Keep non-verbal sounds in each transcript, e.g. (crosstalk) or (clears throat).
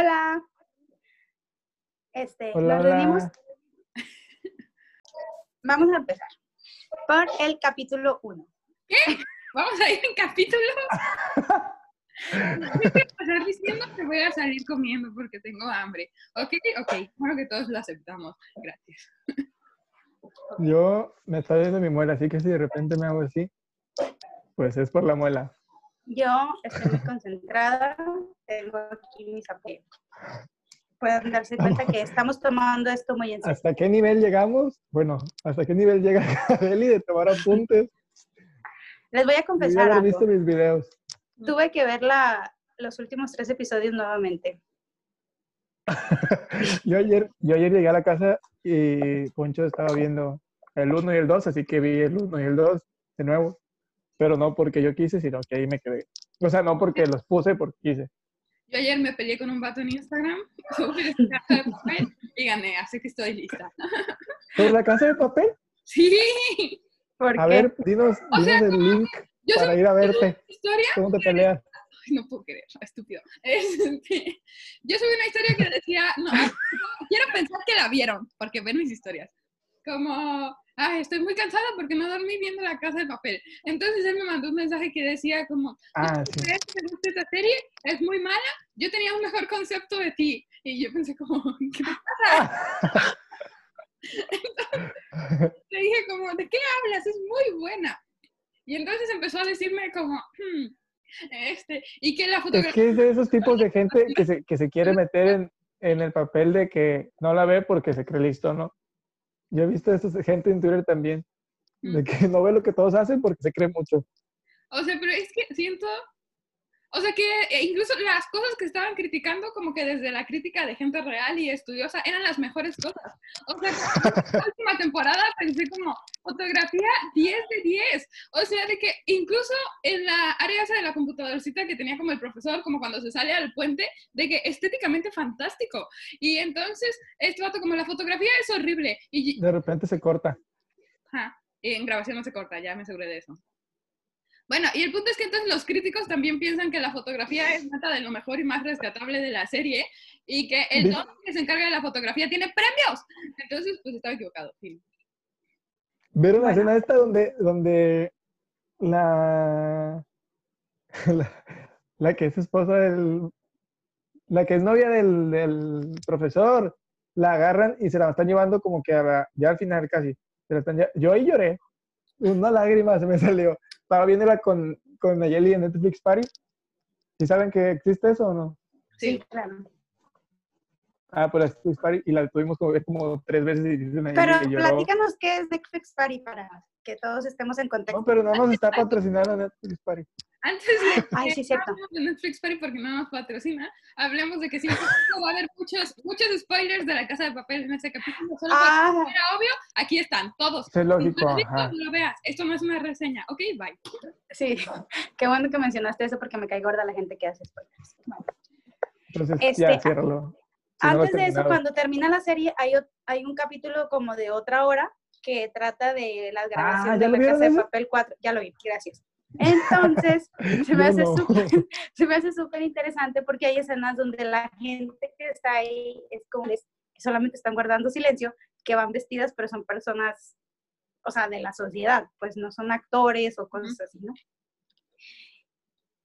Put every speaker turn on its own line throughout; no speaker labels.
Hola. Este,
Hola,
nos
hola.
reunimos. (laughs) Vamos a empezar por el capítulo 1.
Vamos a ir en capítulos. Voy a pasar diciendo que voy a salir comiendo porque tengo hambre. Ok, ok. Bueno que todos lo aceptamos. Gracias.
Yo me está viendo mi muela, así que si de repente me hago así, pues es por la muela.
Yo estoy muy concentrada, tengo aquí mis apoyos. Pueden darse cuenta que (laughs) estamos tomando esto muy en serio.
¿Hasta qué nivel llegamos? Bueno, ¿hasta qué nivel llega (laughs) Eli de tomar apuntes?
Les voy a
ya
confesar algo.
visto mis videos.
Tuve que ver la- los últimos tres episodios nuevamente. (laughs)
Yo ayer, yo ayer llegué a la casa y Poncho estaba viendo el 1 y el 2, así que vi el 1 y el 2 de nuevo. Pero no porque yo quise, sino que ahí me quedé. O sea, no porque los puse, porque quise.
Yo ayer me peleé con un vato en Instagram sobre esta casa de papel y gané, así que estoy lista. (laughs)
¿Sobre la casa de papel?
Sí.
¿Por
A
qué?
ver, dinos,
sea,
dinos el link
Yo
para ir a verte.
historia.
¿Cómo te peleas?
Ay, no puedo creer, estúpido. (laughs) Este, yo subí una historia que decía, no, (laughs) quiero pensar que la vieron, porque ven mis historias. Como, ay, estoy muy cansada porque no dormí viendo la casa de papel. Entonces él me mandó un mensaje que decía como,
Ah, sí.
¿crees que te gusta esta serie? Es muy mala. Yo tenía un mejor concepto de ti. Y yo pensé como, ¿qué te pasa? (laughs) Le dije como, ¿de qué hablas? Es muy buena. Y entonces empezó a decirme como, "Hmm, este, y que la
Es
fotografía...
que es de esos tipos de gente que se, que se quiere meter en, en el papel de que no la ve porque se cree listo, ¿no? Yo he visto a esa gente en Twitter también, de que (laughs) no ve lo que todos hacen porque se cree mucho.
O sea, pero es que siento, o sea, que eh, incluso las cosas que estaban criticando, como que desde la crítica de gente real y estudiosa, eran las mejores cosas. O sea, (laughs) la última temporada pensé como, fotografía 10 de 10. O sea, de que incluso en la área esa de la computadorcita que tenía como el profesor, como cuando se sale al puente, de que estéticamente fantástico. Y entonces, este vato, como la fotografía es horrible. Y,
De repente se corta.
Ajá, y en grabación no se corta, ya me aseguré de eso. Bueno, y el punto es que entonces los críticos también piensan que la fotografía es neta de lo mejor y más rescatable de la serie y que el don que se encarga de la fotografía tiene premios. Entonces, pues estaba equivocado.
¿Vieron la
Bueno.
escena esta donde, donde la, (laughs) la, la que es esposa del, la que es novia del, del profesor, la agarran y se la están llevando como que a la- ya al final casi. Se la están yo ahí lloré, una lágrima se me (laughs) salió. Estaba viéndola con, con Nayeli en Netflix Party. ¿Sí saben que existe eso o no?
Sí, claro.
Ah, pues Netflix Party y la tuvimos como, como tres veces y
Pero
lloró.
platícanos qué es Netflix Party para que todos estemos en contexto.
No, pero no nos está patrocinando Netflix Party.
Antes de
Ay,
que
sí, cierto.
hablemos de Netflix Party porque no nos patrocina, hablemos de que sí (laughs) va a haber muchos, muchos spoilers de la casa de papel en ese capítulo. Solo para
Ah,
que sea obvio, aquí están todos.
Es lógico,
no lo
ajá.
no veas. Esto no es una reseña. Ok, bye.
sí. (laughs) Qué bueno que mencionaste eso porque me cae gorda la gente que hace spoilers. Bueno.
Entonces,
Este,
ya, ciérralo. Si no
Antes de eso, cuando termina la serie, hay, hay un capítulo como de otra hora que trata de la grabación
Ah, ¿ya
de la
vieron
Casa de? Papel 4. Ya lo vi, gracias. Entonces, (laughs) se me hace
no.
súper (laughs) se me hace súper interesante porque hay escenas donde la gente que está ahí es como les- solamente están guardando silencio, que van vestidas, pero son personas, o sea, de la sociedad, pues no son actores o cosas así, ¿no?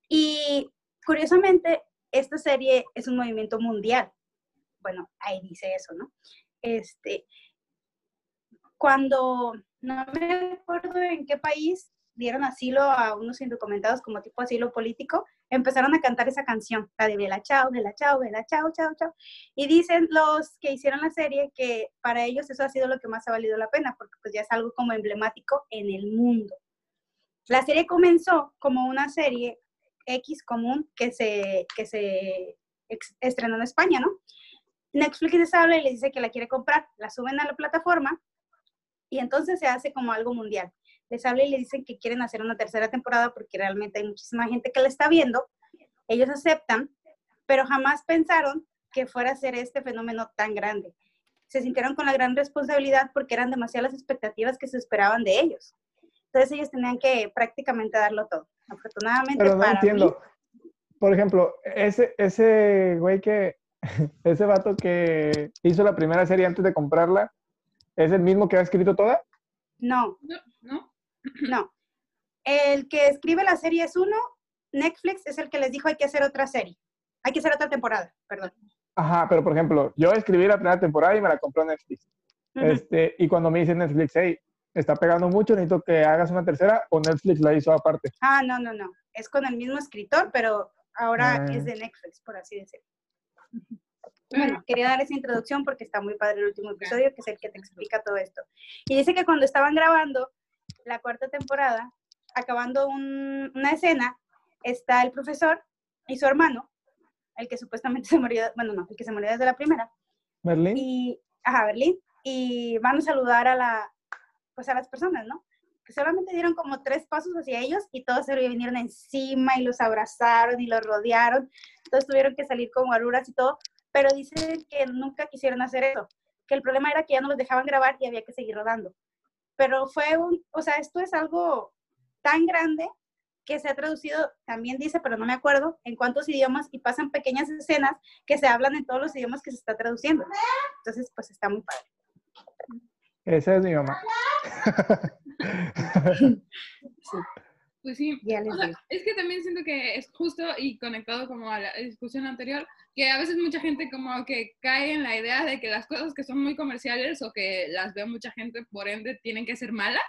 Y curiosamente, esta serie es un movimiento mundial. Bueno, ahí dice eso, ¿no? Este, cuando, no me acuerdo en qué país dieron asilo a unos indocumentados como tipo asilo político, empezaron a cantar esa canción, la de Vela Chao, Vela Chao, Vela Chao, Chao, Chao. Y dicen los que hicieron la serie que para ellos eso ha sido lo que más ha valido la pena, porque pues ya es algo como emblemático en el mundo. La serie comenzó como una serie X común que se, que se estrenó en España, ¿no? Netflix les habla y les dice que la quiere comprar, la suben a la plataforma y entonces se hace como algo mundial. Les habla y les dicen que quieren hacer una tercera temporada porque realmente hay muchísima gente que la está viendo. Ellos aceptan, pero jamás pensaron que fuera a ser este fenómeno tan grande. Se sintieron con la gran responsabilidad porque eran demasiadas las expectativas que se esperaban de ellos. Entonces ellos tenían que prácticamente darlo todo. Afortunadamente
Pero no
para
entiendo. Por ejemplo, ese, ese güey que, (laughs) ese vato que hizo la primera serie antes de comprarla, ¿es el mismo que ha escrito toda?
No,
No, ¿no? (clears throat)
no. El que escribe la serie es uno, Netflix es el que les dijo hay que hacer otra serie. Hay que hacer otra temporada, perdón.
Ajá, pero por ejemplo, yo escribí la primera temporada y me la compró Netflix. Este, y cuando me dice Netflix, hey, está pegando mucho, necesito que hagas una tercera, o Netflix la hizo aparte.
Ah, no, no, no. Es con el mismo escritor, pero ahora
Ah.
es de Netflix, por así decirlo. (laughs) Bueno, quería dar esa introducción porque está muy padre el último episodio, que es el que te explica todo esto. Y dice que cuando estaban grabando la cuarta temporada, acabando un- una escena, está el profesor y su hermano, el que supuestamente (laughs) se murió, bueno, no, el que se murió desde la primera,
Merlín.
y, ajá, Berlín, y van a saludar a la, pues a las personas, ¿no? Que solamente dieron como tres pasos hacia ellos y todos se le vinieron encima y los abrazaron y los rodearon, todos tuvieron que salir con guaruras y todo, pero dicen que nunca quisieron hacer eso, que el problema era que ya no los dejaban grabar y había que seguir rodando. Pero fue un, o sea, esto es algo tan grande que se ha traducido, también dice, pero no me acuerdo, en cuántos idiomas y pasan pequeñas escenas que se hablan en todos los idiomas que se está traduciendo. Entonces, pues está muy padre.
Esa es mi mamá. (laughs)
Pues sí.
Ya les
O sea,
digo.
es que también siento que es justo y conectado como a la discusión anterior, que a veces mucha gente como que cae en la idea de que las cosas que son muy comerciales o que las ve mucha gente, por ende, tienen que ser malas.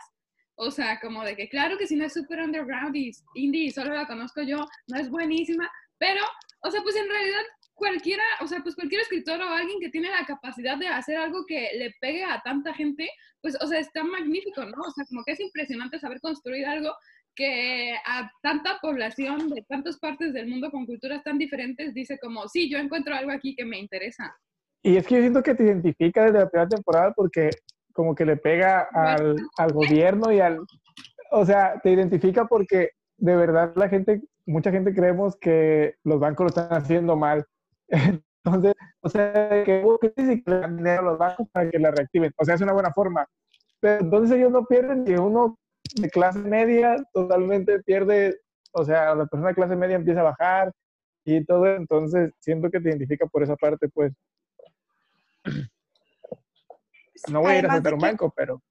O sea, como de que claro que si no es super underground y indie y solo la conozco yo, no es buenísima, pero, o sea, pues en realidad cualquiera, o sea, pues cualquier escritor o alguien que tiene la capacidad de hacer algo que le pegue a tanta gente, pues, o sea, está magnífico, ¿no? O sea, como que es impresionante saber construir algo que a tanta población de tantas partes del mundo con culturas tan diferentes dice como, sí, yo encuentro algo aquí que me interesa.
Y es que yo siento que te identifica desde la primera temporada porque como que le pega al, al gobierno y al... O sea, te identifica porque de verdad la gente, mucha gente creemos que los bancos lo están haciendo mal. (laughs) Entonces, o sea, que hubo que le dan dinero a los bancos para que la reactiven. O sea, es una buena forma. Pero entonces ellos no pierden y uno de clase media totalmente pierde, o sea, la persona de clase media empieza a bajar y todo, entonces siento que te identifica por esa parte, pues. (clears throat) No voy a ir a saltar un banco, pero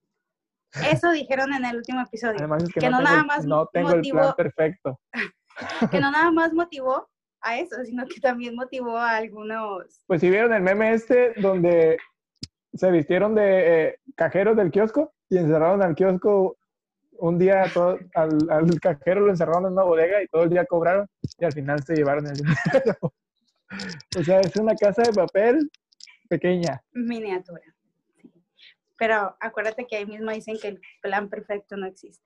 Eso dijeron en el último episodio,
además es que,
que
no,
no
tengo,
nada más
no tengo el plan
motivó-
perfecto. (laughs)
que no nada más motivó a eso, sino que también motivó a algunos.
Pues si vieron el meme este donde se vistieron de eh, cajeros del kiosco y encerraron al kiosco un día todo- al, al cajero lo encerraron en una bodega y todo el día cobraron y al final se llevaron el dinero. (laughs) o sea, es una casa de papel pequeña.
miniatura. Pero acuérdate que ahí mismo dicen que el plan perfecto no existe.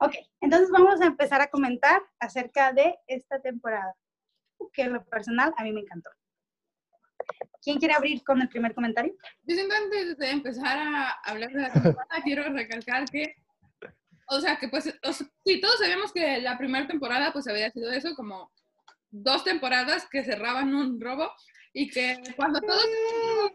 Ok, entonces vamos a empezar a comentar acerca de esta temporada, que en lo personal a mí me encantó. ¿Quién quiere abrir con el primer comentario?
Yo siento antes de empezar a hablar de la temporada, (laughs) quiero recalcar que, o sea, que pues, o sí, todos sabíamos que la primera temporada pues había sido eso, como dos temporadas que cerraban un robo y que cuando todos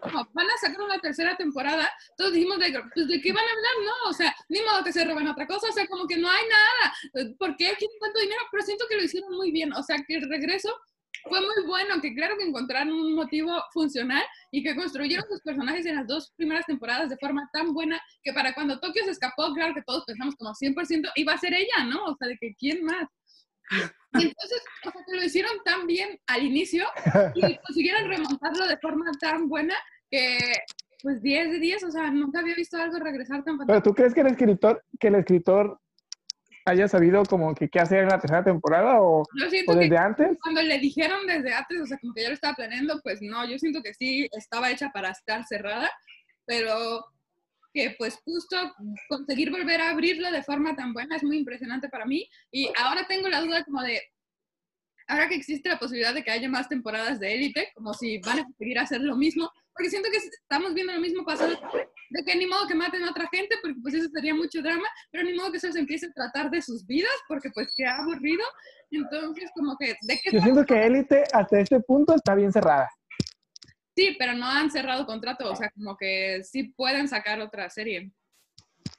como, van a sacar una tercera temporada, todos dijimos de, pues, de qué van a hablar, ¿no? O sea, ni modo que se roben otra cosa, o sea, como que no hay nada, ¿por qué quieren tanto dinero? Pero siento que lo hicieron muy bien, o sea, que el regreso fue muy bueno, que claro que encontraron un motivo funcional y que construyeron sus personajes en las dos primeras temporadas de forma tan buena que para cuando Tokio se escapó, claro que todos pensamos como 100% iba a ser ella, ¿no? O sea, de que quién más. Y entonces, o sea, que lo hicieron tan bien al inicio y consiguieron remontarlo de forma tan buena que, pues 10 de 10, o sea, nunca había visto algo regresar tan
Pero
fantástico.
¿tú crees que el escritor, que el escritor haya sabido como que qué hacer en la tercera temporada o,
Yo
o
siento que
desde antes?
cuando le dijeron desde antes, o sea, como que ya lo estaba planeando, pues no, yo siento que sí estaba hecha para estar cerrada, pero que pues justo conseguir volver a abrirlo de forma tan buena es muy impresionante para mí. Y ahora tengo la duda como de, ahora que existe la posibilidad de que haya más temporadas de élite, como si van a conseguir hacer lo mismo, porque siento que estamos viendo lo mismo pasar, de que ni modo que maten a otra gente, porque pues eso sería mucho drama, pero ni modo que eso se empiece a tratar de sus vidas, porque pues qué aburrido. Entonces, como que, ¿de qué
Yo siento que Élite hasta este punto está bien cerrada.
Sí, pero no han cerrado contrato, o sea, como que sí pueden sacar otra serie.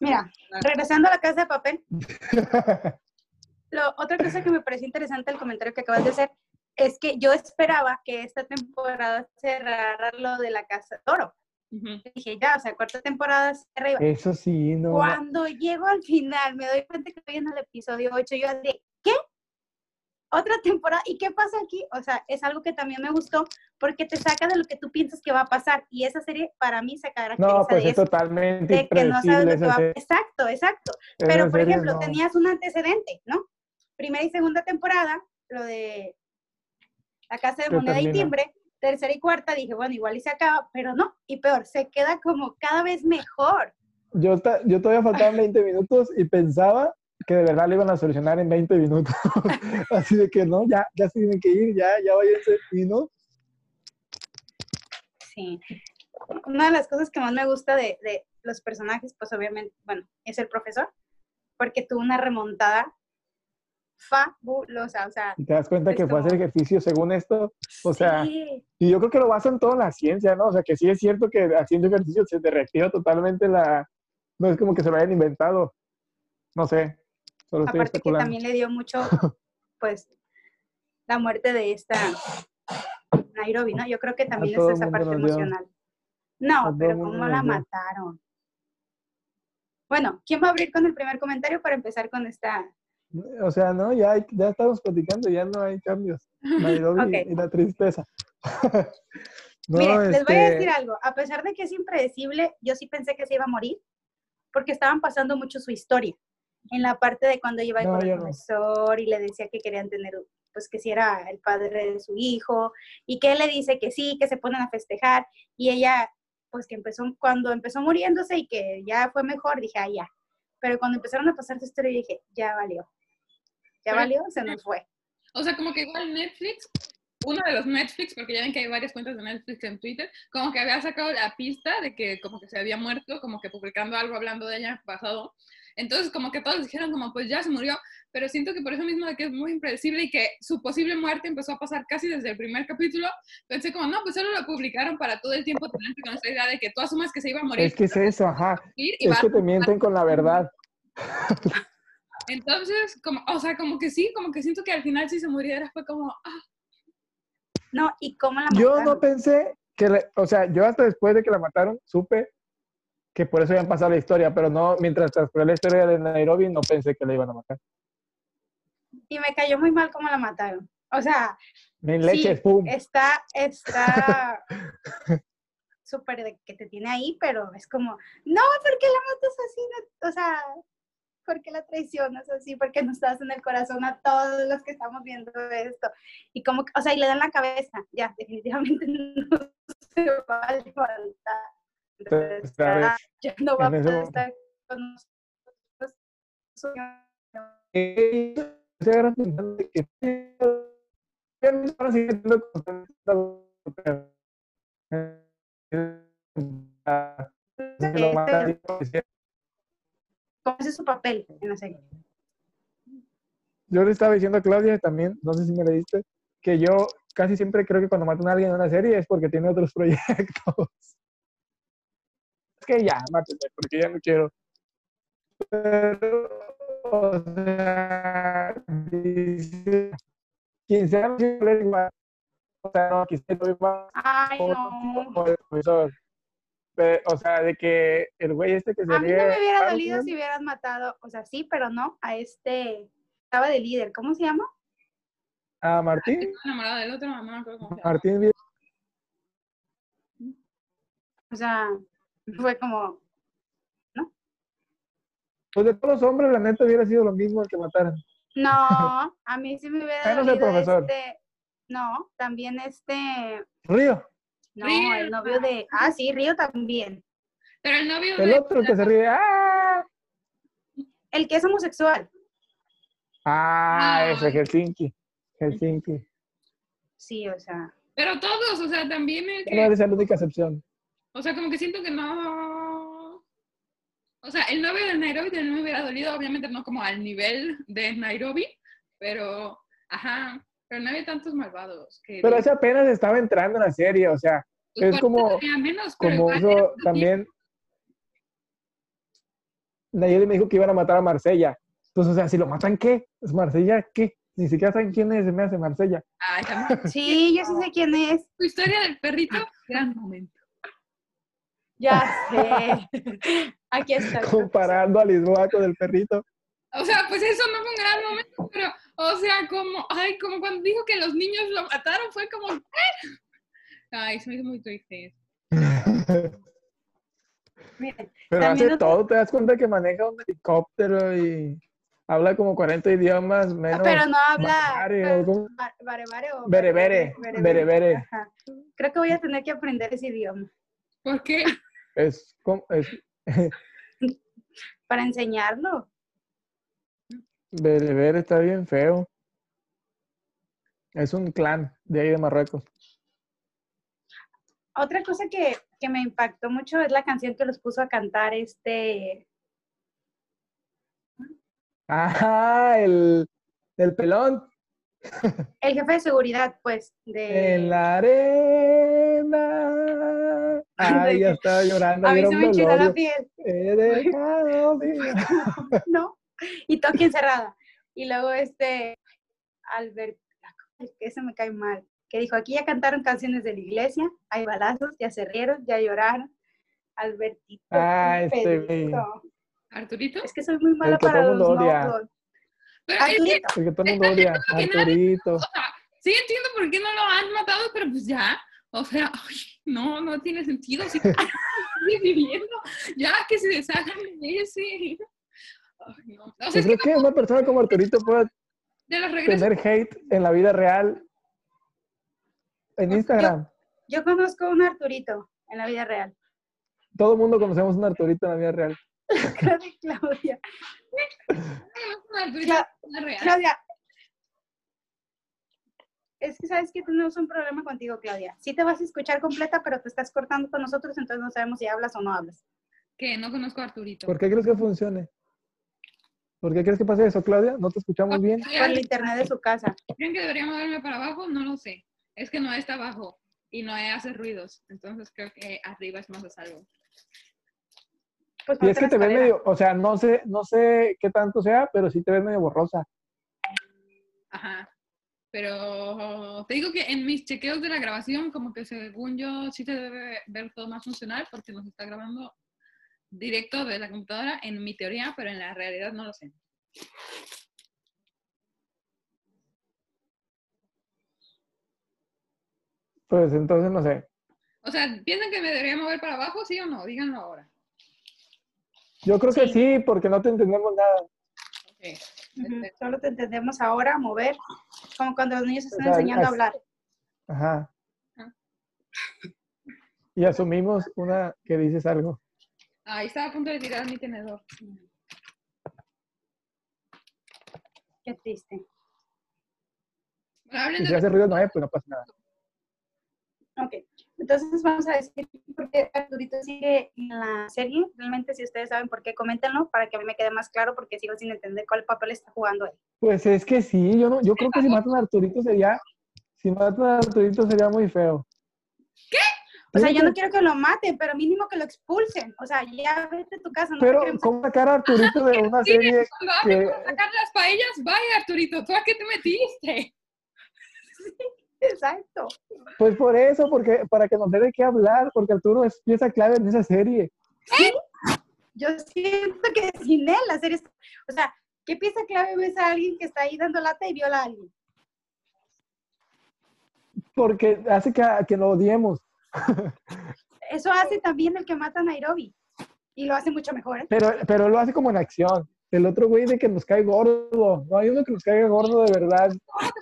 Mira, regresando a la casa de papel, (laughs) lo, otra cosa que me pareció interesante el comentario que acabas de hacer es que yo esperaba que esta temporada cerrara lo de la Casa de Oro.
Ujú.
Dije, ya, o sea, cuarta temporada se arriba.
Eso sí, no.
Cuando llego al final, me doy cuenta que estoy en el episodio 8, yo de, ¿qué? Otra temporada, ¿y qué pasa aquí? O sea, es algo que también me gustó porque te saca de lo que tú piensas que va a pasar. Y esa serie para mí se caracteriza
No, pues
de
es
eso,
totalmente
de que no sabes lo que va a. Exacto, exacto. Pero, por ejemplo,
no.
tenías un antecedente, ¿no? Primera y segunda temporada, lo de La Casa de Moneda y. Timbre, tercera y cuarta, dije, bueno, igual y se acaba, pero no, y peor, se queda como cada vez mejor.
Yo, ta- yo todavía faltaban 20 minutos y pensaba que de verdad lo iban a solucionar en 20 minutos. (laughs) Así de que no, ya, ya se tienen que ir, ya, ya váyanse. Y no,
Sí. Una de las cosas que más me gusta de, de los personajes, pues obviamente, bueno, es el profesor, porque tuvo una remontada fabulosa, o sea,
y te das cuenta que fue hacer ejercicio según esto. O sea, y yo creo que lo basan todo en la ciencia, ¿no? O sea, que sí es cierto que haciendo ejercicio se te reactiva totalmente la... No es como que se lo hayan inventado. No sé, solo estoy
aparte que también le dio mucho, (laughs) pues, la muerte de esta Nairobi, ¿no? Yo creo que también es esa parte emocional. No, pero ¿cómo la mataron? Bueno, ¿quién va a abrir con el primer comentario para empezar con esta?
O sea, no, ya, hay- ya estamos platicando, ya no hay cambios. Nairobi (laughs)
Ok.
y la tristeza. (laughs) no,
Miren, les voy a
este,
decir algo. A pesar de que es impredecible, yo sí pensé que se iba a morir, porque estaban pasando mucho su historia. En la parte de cuando iba
No,
con el
no.
profesor y le decía que querían tener, pues que si era el padre de su hijo, y que él le dice que sí, que se ponen a festejar, y ella, pues que empezó, cuando empezó muriéndose y que ya fue mejor, dije, ah, ya. Pero cuando empezaron a pasar su historia, dije, ya valió. Ya
Pero-
valió, se nos fue.
O sea, como que igual Netflix, uno de los Netflix, porque ya ven que hay varias cuentas de Netflix en Twitter, como que había sacado la pista de que como que se había muerto, como que publicando algo hablando de ella pasado. Entonces, como que todos dijeron como, pues ya se murió, pero siento que por eso mismo de que es muy impredecible y que su posible muerte empezó a pasar casi desde el primer capítulo, pensé como, no, pues solo lo publicaron para todo el tiempo tenerte con esa idea de que tú asumas que se iba a morir.
es que es eso, ajá. Es que te mienten con la verdad.
Entonces, como, o sea, como que sí, como que siento que al final si se muriera fue como, ah,
No, ¿y cómo la
Yo
mataron?
no pensé que, le- o sea, yo hasta después de que la mataron, supe que por eso habían pasado la historia, pero no, mientras transcurría la historia de Nairobi, no pensé que la iban a matar.
Y me cayó muy mal cómo la mataron. O sea, Sí,
pum.
está, está (laughs) súper de que te tiene ahí, pero es como, no, ¿por qué la matas así? No- o sea, ¿por qué la traicionas así? ¿Por qué no estás en el corazón a todos los que estamos viendo esto? Y como, o sea, y le dan la cabeza, ya, definitivamente (laughs) no se va a levantar.
Entonces,
Está-
¿sabes?
ya no va a poder estar con nosotros.
Se agarran pensando de que con tanta- Se lo
¿Cómo es su papel en la serie?
Yo le estaba diciendo a Claudia también, no sé si me leíste, que yo casi siempre creo que cuando matan a alguien en una serie es porque tiene otros (laughs) proyectos. Es que ya, mátenme, porque ya no quiero. Pero, o sea, dice, quien sea, igual. O sea, no, no igual
Ay, no.
el profesor. Pero, o sea, de que el güey este que se
A mí no me hubiera dolido si hubieras matado, o sea, sí, pero no, a este, estaba de líder, ¿cómo se llama?
a Martín,
estaba enamorada del otro, no me acuerdo cómo se llama.
Martín
O sea, fue como,
Pues de todos los hombres, la neta hubiera sido lo mismo el que mataran.
no, (laughs) a mí sí me hubiera
Menos el
dolido
profesor.
este, no, también este,
Río,
no,
Río.
el novio de, ah, sí, Río también,
Pero el novio
el
de...
otro el que se ríe. ¡Ah!
el que es homosexual,
Ah,
Ah.
ese Helsinki. Helsinki.
sí, o sea,
Pero todos, o sea, también el
No
que...
eres la única excepción.
O sea, como que siento que no... O sea, el novio de Nairobi también me hubiera dolido, obviamente no como al nivel de Nairobi, pero, ajá, pero no había tantos malvados. Que
Pero ese apenas estaba entrando en la serie, o sea,
Pues
es como-
menos,
como eso también. Nayeli me dijo que iban a matar a Marsella. Entonces, o sea, si lo matan, ¿qué? ¿Es Marsella qué? Ni siquiera saben quién es, se me hace Marsella.
Ay. (laughs)
Sí, yo sí sé quién es.
Tu historia del perrito, gran momento.
Ya sé. Aquí está.
Comparando a Lisboa con el perrito.
O sea, pues eso no fue un gran momento, pero, o sea, como, ay, como cuando dijo que los niños lo mataron, fue como, ¿eh? Ay, se me hizo muy triste.
Miren,
Pero hace
otro-
todo, te das cuenta que maneja un helicóptero y habla como 40 idiomas, menos
pero no habla.
Bare,
pero-
o ¿cómo?
ba- Bare, bare o
Bere, bere, bere, bere.
Ajá. Creo que voy a tener que aprender ese idioma
¿Por qué?
Es, como- es (laughs)
para enseñarlo.
Bereber está bien feo. Es un clan de ahí de Marruecos.
Otra cosa que, que me impactó mucho es la canción que los puso a cantar este.
Ah, el, el pelón.
El jefe de seguridad, pues, de.
En la arena. Ay, ya (laughs) estaba llorando.
A mí se me enchiló la piel.
He dejado de- (laughs)
¿no? Y Toki encerrada. Y luego este, Albert, que se me cae mal, que dijo, aquí ya cantaron canciones de la iglesia, hay balazos, ya se rieron, ya lloraron. Albertito.
Ah, este.
¿Arturito?
Es que soy muy mala
todo
para los nombres.
Pero es que,
Arturito.
Todo el mundo odia. Arturito.
sí entiendo por qué no lo han matado, pero pues ya, o sea, ay, no, no tiene sentido. Si sigue viviendo, ya que se deshagan de ese. No. O sea,
Yo
es
creo
que
que una persona como Arturito puede tener hate en la vida real en Instagram.
Yo conozco un Arturito en la vida real.
Todo el mundo conocemos un Arturito en la vida real. (laughs)
Claudia. Cla-. Claudia. Es que sabes que tenemos un problema contigo, Claudia. Sí te vas a escuchar completa, pero te estás cortando con nosotros, entonces no sabemos si hablas o no hablas.
Que no conozco a Arturito.
¿Por qué crees que funcione? ¿Por qué crees que pase eso, Claudia? ¿No te escuchamos bien?
Por el internet de su casa.
¿Creen que debería moverme para abajo? No lo sé. Es que no está abajo y no hace ruidos. Entonces creo que arriba es más a salvo.
Pues
Y es que te ves medio, o sea, no sé, no sé qué tanto sea, pero sí te ves medio borrosa.
Ajá. Pero te digo que en mis chequeos de la grabación, como que según yo, sí se debe ver todo más funcional porque nos está grabando directo de la computadora, en mi teoría, pero en la realidad no lo sé.
Pues entonces no sé.
O sea, ¿piensan que me debería mover para abajo, sí o no? Díganlo ahora.
Yo creo que
Sí.
porque no te entendemos nada.
Solo te entendemos ahora mover, como cuando los niños están
sea,
enseñando a hablar.
Ajá.
Ah.
Y asumimos una que dices algo.
Ahí estaba a punto de tirar mi tenedor.
Qué triste.
Bueno,
Si
de
se hace ruido, no hay, pues no pasa nada.
Ok, entonces vamos a decir por qué Arturito sigue en la serie. Realmente, si ustedes saben por qué, coméntenlo para que a mí me quede más claro, porque sigo sin entender cuál papel está jugando él.
Pues es que sí, yo no, yo creo que si matan a Arturito sería, si matan a Arturito sería muy feo.
O sea, yo no quiero que lo maten, pero mínimo que lo expulsen. O sea, ya vete a tu casa, no
Pero,
queremos
¿cómo sacar a Arturito de (laughs) una
Sí,
serie
Cuando hablen
que-
para sacar las paellas, vaya Arturito, ¿tú a qué te metiste? (laughs)
Exacto.
Pues por eso, porque para que nos dé de qué hablar, porque Arturo es pieza clave en esa serie.
Yo siento que sin él la serie está... O sea, ¿qué pieza clave ves a alguien que está ahí dando lata y viola a alguien?
Porque hace que, que lo odiemos.
Eso hace también el que mata a Nairobi. Y lo hace mucho mejor, ¿eh?
Pero, pero lo hace como en acción. El otro güey de que nos cae gordo. No hay uno que nos caiga gordo de verdad,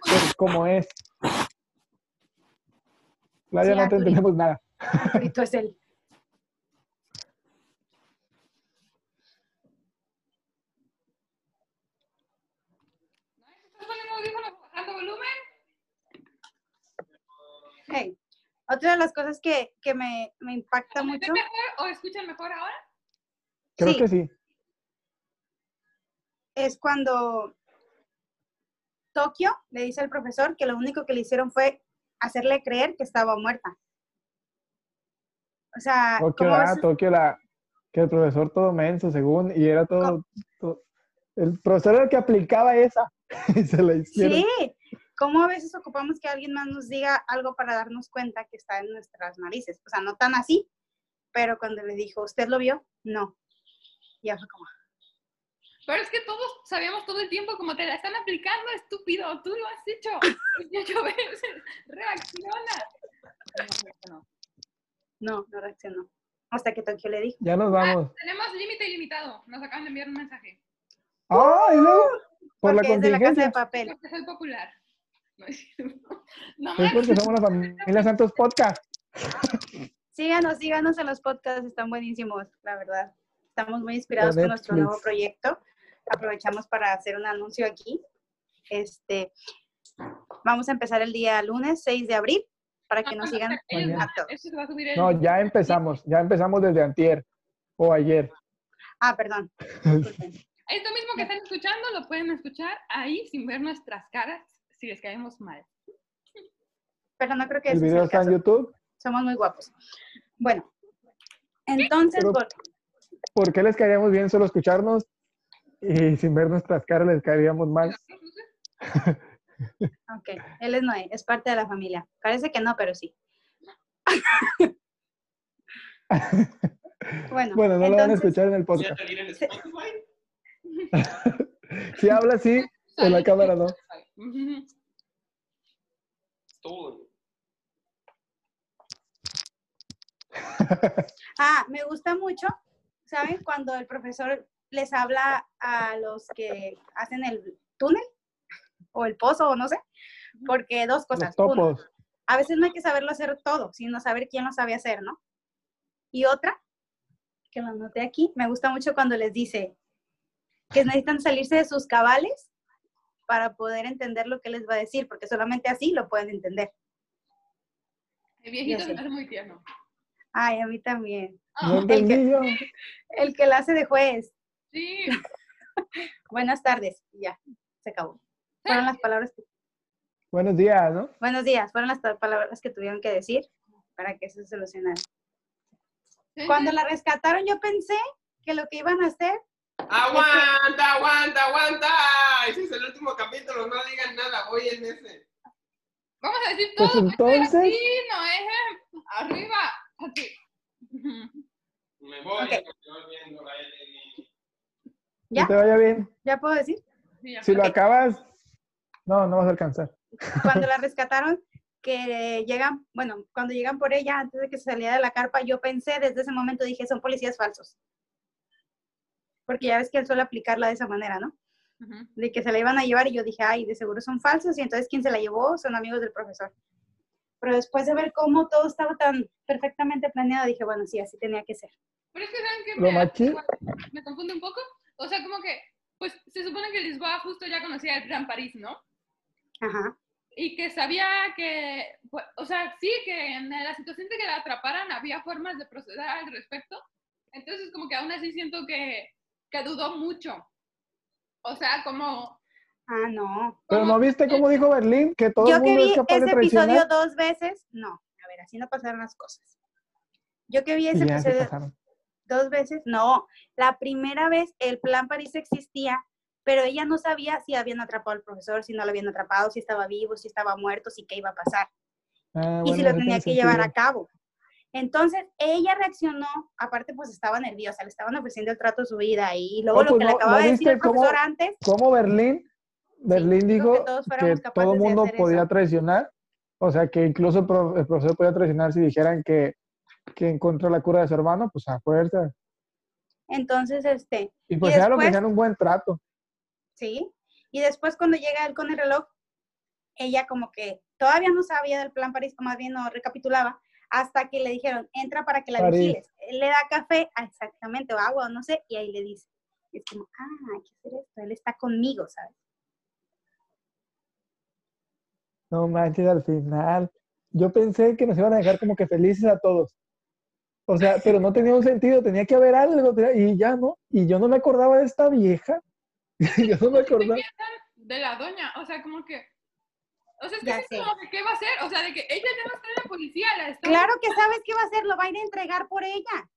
pues, como es. Claudia,
Sí,
no te
Arturito.
entendemos nada.
Arturito es él.
¿Estás poniendo audífonos o bajando volumen?
Hey, Otra de las cosas que, que me, me impacta
¿Me
mucho,
mejor o escuchan mejor ahora?
Creo
Sí.
que sí.
es cuando Tokio le dice al profesor que lo único que le hicieron fue hacerle creer que estaba muerta. O sea,
Tokio,
¿cómo
ah, Tokio, la, que el profesor todo menso, según, y era todo, todo- El profesor era el que aplicaba esa. (laughs) y se la hicieron.
Sí, como a veces ocupamos que alguien más nos diga algo para darnos cuenta que está en nuestras narices. O sea, no tan así, pero cuando le dijo, ¿usted lo vio? No. Ya fue como,
Pero es que todos sabíamos todo el tiempo como te la están aplicando, estúpido, tú lo has hecho. Y (laughs) yo reacciona. No, no.
no, no reaccionó. Hasta que Tokio le dijo.
Ya nos vamos.
Tenemos límite ilimitado. Nos acaban de enviar un mensaje.
¡Ah! y luego, por la
porque es de la casa de papel.
Porque soy popular. No es cierto. (laughs) No,
Es porque somos la familia Santos Podcast.
Síganos, síganos en los podcasts, están buenísimos, la verdad. Estamos muy inspirados con nuestro nuevo proyecto. Aprovechamos para hacer un anuncio aquí. Este, vamos a empezar el día lunes 6 de abril para que nos sigan
Ellos-
a todos.
Esto se va a subir el-
No, ya empezamos. Ya empezamos desde antier o ayer.
Ah, perdón. (laughs)
Esto mismo que están escuchando lo pueden escuchar ahí sin ver nuestras caras si les caemos mal.
Pero no creo que
El
sea
video
el
está en. YouTube.
Somos muy guapos. Bueno, entonces,
¿Por qué les caeríamos bien solo escucharnos? Y sin ver nuestras caras les caeríamos mal. (laughs)
ok, él es Noé, es parte de la familia. Parece que no, pero sí. (laughs) Bueno,
Bueno, no lo van a escuchar en el
¿Voy a
podcast.
en? (laughs)
Si habla así, en la cámara no.
Stolen.
Ah, me gusta mucho, ¿saben? Cuando el profesor les habla a los que hacen el túnel o el pozo o no sé, porque dos cosas. Uno, a veces no hay que saberlo hacer todo, sino saber quién lo sabe hacer, ¿no? Y otra, que lo anoté aquí, me gusta mucho cuando les dice que necesitan salirse de sus cabales para poder entender lo que les va a decir, porque solamente así lo pueden entender.
El viejito se me hace muy tierno.
Ay, a mí también.
Ah,
entendí yo.
El que la hace de juez.
sí. (laughs)
Buenas tardes. Ya, se acabó. Fueron las palabras que
Buenos días, ¿no?
Buenos días, fueron las palabras que tuvieron que decir para que eso se solucionara. Cuando la rescataron, yo pensé que lo que iban a hacer,
¡Aguanta, aguanta, aguanta! Ese es el último capítulo, no digan nada, voy en ese.
Vamos a decir
Pues
todo.
entonces-
Así, no es arriba. Así.
Me voy,
Ok.
me estoy viendo la L.
¿Ya?
Que te vaya bien.
ya puedo decir,
Sí, ya
Si lo acabas, no, no vas a alcanzar.
cuando la (laughs) rescataron, que llegan, bueno, cuando llegan por ella, antes de que se saliera de la carpa, yo pensé desde ese momento, dije, son policías falsos. Porque ya ves que él suele aplicarla de esa manera, ¿no?
Ujú.
De que se la iban a llevar y yo dije, ay, de seguro son falsos, y entonces quien se la llevó son amigos del profesor. Pero después de ver cómo todo estaba tan perfectamente planeado, dije, bueno, sí, así tenía que ser.
Pero es que saben que
Lo
me, me confunde un poco. O sea, como que, pues se supone que Lisboa justo ya conocía el Gran París, ¿no?
Ajá.
Y que sabía que, pues, o sea, sí, que en la situación de que la atraparan había formas de proceder al respecto. Entonces, como que aún así siento que, que dudó mucho. O sea, como...
Ah, no.
Pero
como-
¿no viste cómo dijo Berlín? Que todo
Yo
el
que
mundo
vi
es capaz de
ese episodio dos veces, no, a ver, así no pasaron las cosas. Yo que vi ese
ya
episodio dos veces, no, la primera vez el plan París existía, pero ella no sabía si habían atrapado al profesor, si no lo habían atrapado, si estaba vivo, si estaba muerto, si qué iba a pasar
Ah,
y
bueno,
si lo tenía que llevar a cabo. Entonces, ella reaccionó, aparte pues estaba nerviosa, le estaban ofreciendo el trato de su vida y luego
Oh,
lo
pues
que
no-
le acababa
¿no
de decir el
cómo-
profesor antes,
¿Cómo Berlín? Berlín
dijo
dijo
que
todo el mundo podía
eso.
traicionar. O sea, que incluso el, pro- el profesor podía traicionar si dijeran que, que encontró la cura de su hermano, pues a fuerza.
entonces, este,
Y pues
Y
ya lo
después-
ofrecían un buen trato.
¿sí? Y después cuando llega él con el reloj, ella como que todavía no sabía del plan París, o más bien no recapitulaba, hasta que le dijeron, entra para que la
París.
vigiles. Él le da café, ah, exactamente, o agua, o no sé, y ahí le dice, es como, ah, hay que hacer esto, él está conmigo, ¿sabes?
No manches, al final. Yo pensé que nos iban a dejar como que felices a todos. O sea, pero no tenía un sentido, tenía que haber algo, y ya no. Y yo no me acordaba de esta vieja. (laughs) yo no me
¿Qué
acordaba.
de la doña? O sea, como que... O sea, es que
sé.
como que, ¿qué va a hacer? O sea, de que ella ya no está en la policía, la está...
Claro que sabes qué va a hacer, lo va a ir a entregar por ella.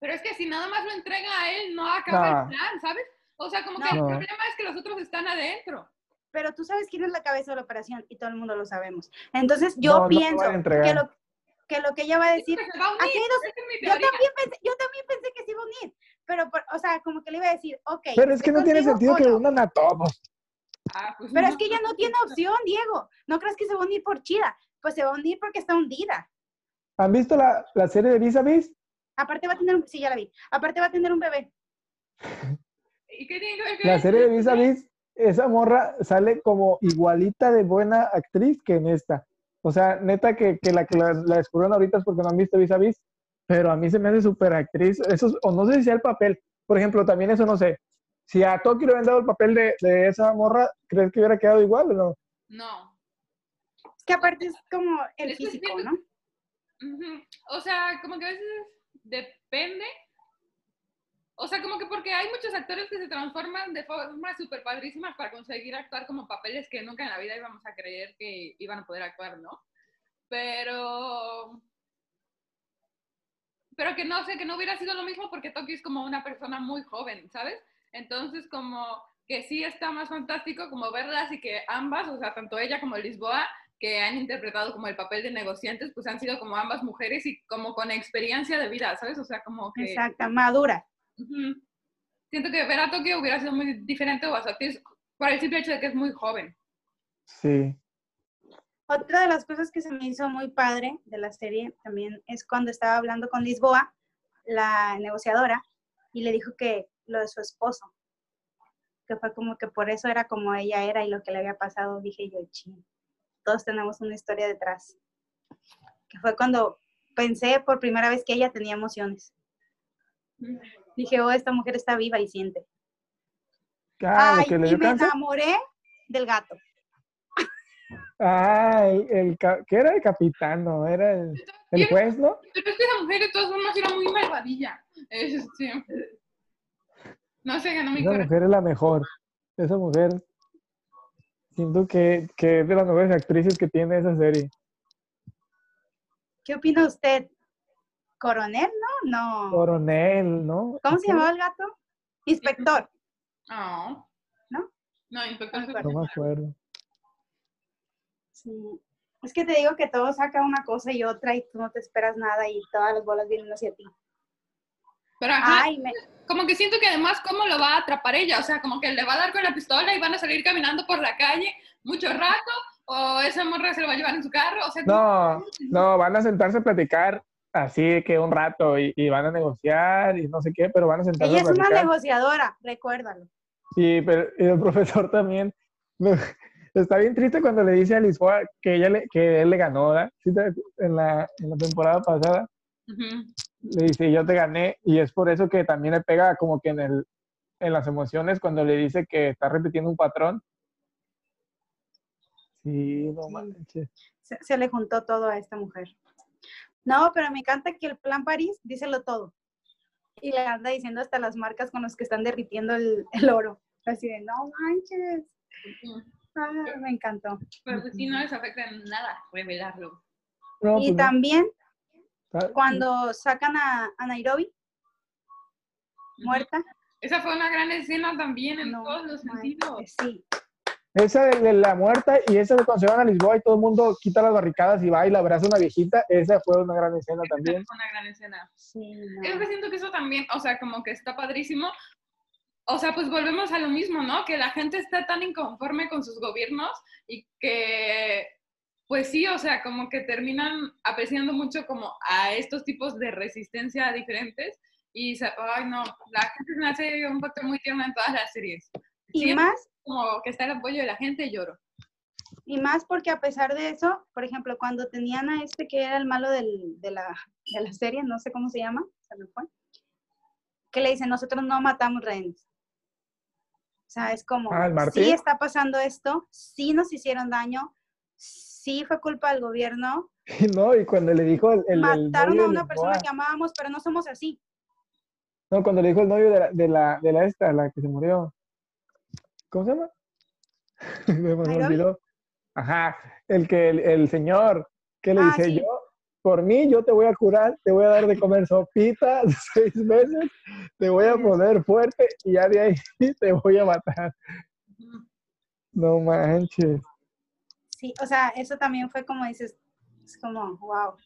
Pero es que si nada más lo entrega a él, no acaba
Nah.
el plan, ¿sabes? O sea, como que
No.
el
No.
problema es que los otros están adentro.
Pero tú sabes quién es la cabeza de la operación y todo el mundo lo sabemos. Entonces yo
No, no lo
pienso
a
que, lo, que lo que ella va a decir,
va a unir,
aquí hay dos-
es
yo también pensé, yo también pensé que se iba a unir, pero, por- o sea, como que le iba a decir, ok.
Pero es que
¿estoy
no tiene sentido que
no?
unan a todos.
Ah, pues
Pero
no.
es que ella no tiene opción, Diego. No crees que se va a unir por chida. Pues se va a unir porque está hundida.
¿Han visto la, la serie de Vis a Vis?
Aparte va a tener un, sí, ya la vi. Aparte va a tener un bebé. (laughs)
¿Y qué tiene que ver
La serie de Vis a Vis, esa morra sale como igualita de buena actriz que en esta. O sea, neta que, que la que la, la descubrieron ahorita es porque no han visto Vis a Vis, pero a mí se me hace súper actriz. Eso, es- o no sé si sea el papel. Por ejemplo, también eso no sé. Si a Tokio le hubieran dado el papel de, de esa morra, ¿crees que hubiera quedado igual o no?
No.
Es que aparte es como el
Es
físico, ¿no?
O sea, como que a veces depende. O sea, como que porque hay muchos actores que se transforman de formas súper padrísimas para conseguir actuar como papeles que nunca en la vida íbamos a creer que iban a poder actuar, ¿no? Pero... Pero que no sé, que no hubiera sido lo mismo porque Toki es como una persona muy joven, ¿sabes? Entonces, como que sí está más fantástico como verlas y que ambas, o sea, tanto ella como Lisboa, que han interpretado como el papel de negociantes, pues han sido como ambas mujeres y como con experiencia de vida, ¿sabes? O sea, como que...
Exacta, madura.
Siento que ver a Tokio hubiera sido muy diferente o a su actriz por el simple hecho de que es muy joven.
Sí.
Otra de las cosas que se me hizo muy padre de la serie también es cuando estaba hablando con Lisboa, la negociadora, y le dijo que lo de su esposo, que fue como que por eso era como ella era y lo que le había pasado, dije yo, ching, todos tenemos una historia detrás. Que fue cuando pensé por primera vez que ella tenía emociones. Dije, oh, esta mujer está viva y siente.
Ah, lo
Ay,
que le
y me
cáncer.
enamoré del gato.
Ah, el, ¿qué era el capitán? No, era el, el juez, ¿no?
Pero es que esa mujer de todas formas era muy malvadilla. Este, no sé, ganó mi
Esa
corazón.
mujer es la mejor. Esa mujer. Siento que, que es de las mejores actrices que tiene esa serie.
¿Qué opina usted? ¿Coronel? No, no.
Coronel, ¿no?
¿Cómo se llamaba el gato? Inspector.
No.
¿No?
No, inspector.
No me acuerdo.
No me acuerdo.
Sí. Es que te digo que todo saca una cosa y otra y tú no te esperas nada y todas las bolas vienen hacia ti.
Pero ajá,
Ay, me...
como que siento que además cómo lo va a atrapar ella, o sea, como que le va a dar con la pistola y van a salir caminando por la calle mucho rato, o esa morra se lo va a llevar en su carro, o sea,
No, no, van a sentarse a platicar así que un rato y, y van a negociar y no sé qué, pero van a sentarse
ella
a
es una
platicar.
negociadora, recuérdalo.
Sí, pero y el profesor también. Está bien triste cuando le dice a Lisboa que, ella le- que él le ganó, ¿verdad? Sí, te- en, la, en la temporada pasada
Ujú.
Le dice yo te gané y es por eso que también le pega como que en, el, en las emociones cuando le dice que está repitiendo un patrón. Sí, no manches.
Se, se le juntó todo a esta mujer. No, pero me encanta que el plan París, díselo todo. Y le anda diciendo hasta las marcas con las que están derritiendo el, el oro. Así de, no manches. Ah, me encantó.
Pero pues sí, no les afecta en nada revelarlo.
No,
Y
pues
también cuando sacan a, a Nairobi muerta.
Esa fue una gran escena también en
No,
todos los sentidos.
Sí,
Esa de, de la muerta y esa de cuando se van a Lisboa y todo el mundo quita las barricadas y va y la abraza a una viejita, esa fue una gran escena también.
Fue una gran escena.
sí, no.
Es que siento que eso también, o sea, como que está padrísimo. O sea, pues volvemos a lo mismo, ¿no? Que la gente está tan inconforme con sus gobiernos y que, pues sí, o sea, como que terminan apreciando mucho como a estos tipos de resistencia diferentes. Y, se- ay, no, la gente se me hace un factor muy tierno en todas las series.
Y
Siempre
más,
como que está el apoyo de la gente, lloro.
y más porque a pesar de eso, por ejemplo, cuando tenían a este que era el malo del- de, la, de la serie, no sé cómo se llama, se me fue, que le dicen, nosotros no matamos rehenes. O sea, es como,
Ah,
sí está pasando esto, sí nos hicieron daño, sí fue culpa del gobierno, (laughs)
no, y cuando le dijo el, el,
mataron a una persona
Lisboa,
que amábamos, pero no somos así.
no, cuando le dijo el novio de la, de la, de la esta, la que se murió. ¿Cómo se llama? (laughs) Me olvidó. Ajá, el que el, el señor, que le
Ah,
dice
sí.
yo, por mí yo te voy a curar, te voy a dar de (laughs) comer sopita seis meses, te voy a poner fuerte y ya de ahí te voy a matar. No manches.
Sí, o sea, eso también fue como dices, es como, wow,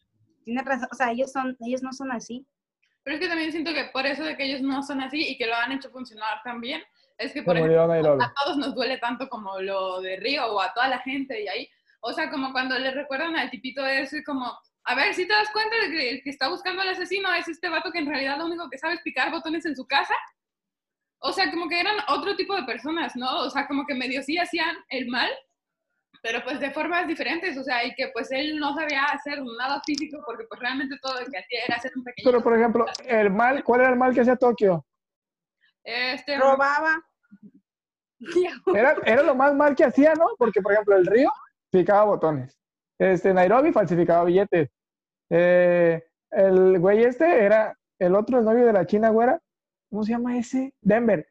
tienes razón, o sea, ellos son, ellos no son así.
Pero es que también siento que por eso de que ellos no son así y que lo han hecho funcionar también, es que por ejemplo, a todos nos duele tanto como lo de Río o a toda la gente y ahí, o sea, como cuando le recuerdan al tipito ese como, a ver, si te das cuenta de que el que está buscando al asesino es este vato que en realidad lo único que sabe es picar botones en su casa. O sea, como que eran otro tipo de personas, ¿no? O sea, como que medio sí hacían el mal, pero pues de formas diferentes, o sea, y que pues él no sabía hacer nada físico porque pues realmente todo lo que hacía era hacer un pequeño...
Pero, por ejemplo, el mal, ¿cuál era el mal que hacía Tokio?
Este,
Robaba. (laughs)
Era, era lo más mal que hacía, ¿no? Porque, por ejemplo, el río picaba botones. Este, Nairobi falsificaba billetes. Eh, el güey este era el otro, el novio de la china güera. ¿Cómo se llama ese? Denver.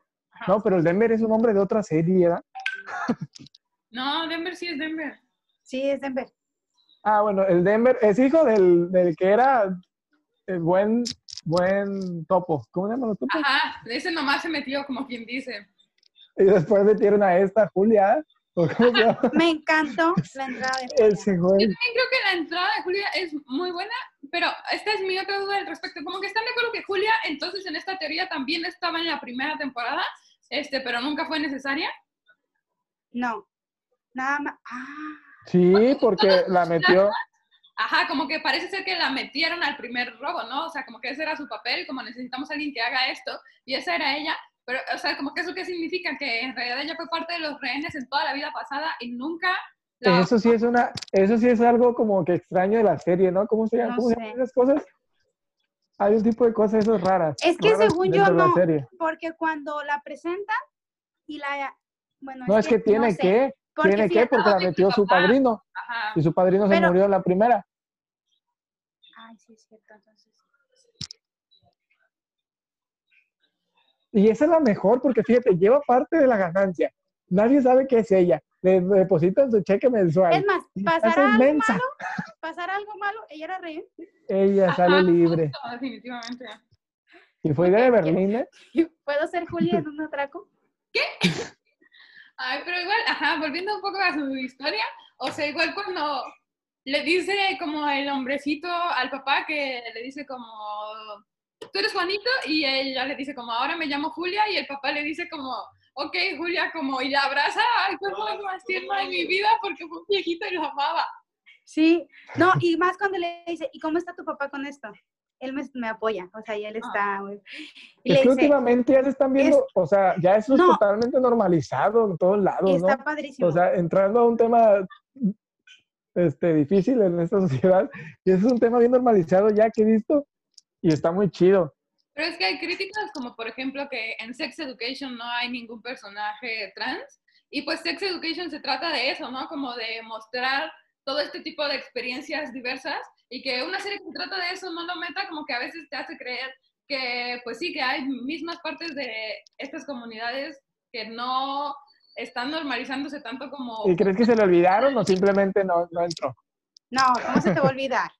No, pero el Denver es un nombre de otra serie, ¿verdad? (laughs)
No, Denver sí es Denver.
Sí, es Denver.
Ah, bueno, el Denver es hijo del, del que era el buen, buen topo. ¿Cómo se llama los topos?
Ajá, ese nomás se metió como quien dice.
Y después metieron a esta Julia. (laughs)
Me encantó la entrada de Julia.
Ese.
Yo también creo que la entrada de Julia es muy buena, pero esta es mi otra duda al respecto. Como que están de acuerdo que Julia, entonces en esta teoría también estaba en la primera temporada, este, pero nunca fue necesaria.
No, nada más. Ah,
Sí, porque la metió. (laughs)
Ajá, como que parece ser que la metieron al primer robo, ¿no? O sea, como que ese era su papel, como necesitamos a alguien que haga esto, y esa era ella. Pero, o sea, como que eso qué significa? Que en realidad ella fue parte de los rehenes en toda la vida pasada y nunca la...
Eso sí es una, eso sí es algo como que extraño de la serie, ¿no? ¿Cómo se llama?
No
¿Cómo se llaman esas cosas? Hay un tipo de cosas esas raras.
Es que
raras
según yo no.
serie.
porque cuando la presentan y la. Bueno,
No, es que tiene
no sé,
que,
porque
tiene que,
fíjate-
porque la
que
metió su
papá-
padrino.
Ajá.
Y su padrino se
Pero-
murió en la primera.
Ay, sí, es cierto, entonces.
Y esa es la mejor, porque fíjate, lleva parte de la ganancia. Nadie sabe qué es ella. Le depositan su cheque mensual.
Es más,
hace
algo
mensa.
malo, pasará algo malo, ella era rehén.
Ella sale
Ajá,
libre. (laughs)
justo, definitivamente.
Y fue idea de Berlín, ¿eh?
¿Puedo ser Julia en un atraco?
Ay, pero igual, ajá, volviendo un poco a su historia, o sea, igual cuando le dice como el hombrecito al papá que le dice como, tú eres Juanito, y ella le dice como, ahora me llamo Julia, y el papá le dice como, ok, Julia, como, y la abraza, ay, fue lo más tierno de mi vida porque fue un viejito y lo amaba.
Sí, no, y más cuando le dice, ¿y cómo está tu papá con esto? Él me, me apoya, o sea, y él está, güey. Y
Es que
dice,
últimamente ya se están viendo, o sea, ya eso es
No.
totalmente normalizado en todos lados,
está
¿no?
padrísimo.
O sea, entrando a un tema este, difícil en esta (laughs) sociedad, y ese es un tema bien normalizado ya que he visto, y está muy chido.
Pero es que hay críticas como por ejemplo que en Sex Education no hay ningún personaje trans y pues Sex Education se trata de eso, ¿no? Como de mostrar todo este tipo de experiencias diversas y que una serie que trata de eso no lo meta como que a veces te hace creer que pues sí, que hay mismas partes de estas comunidades que no están normalizándose tanto como...
¿Y crees que se le olvidaron o simplemente no, no entró?
No, ¿cómo se te va a olvidar?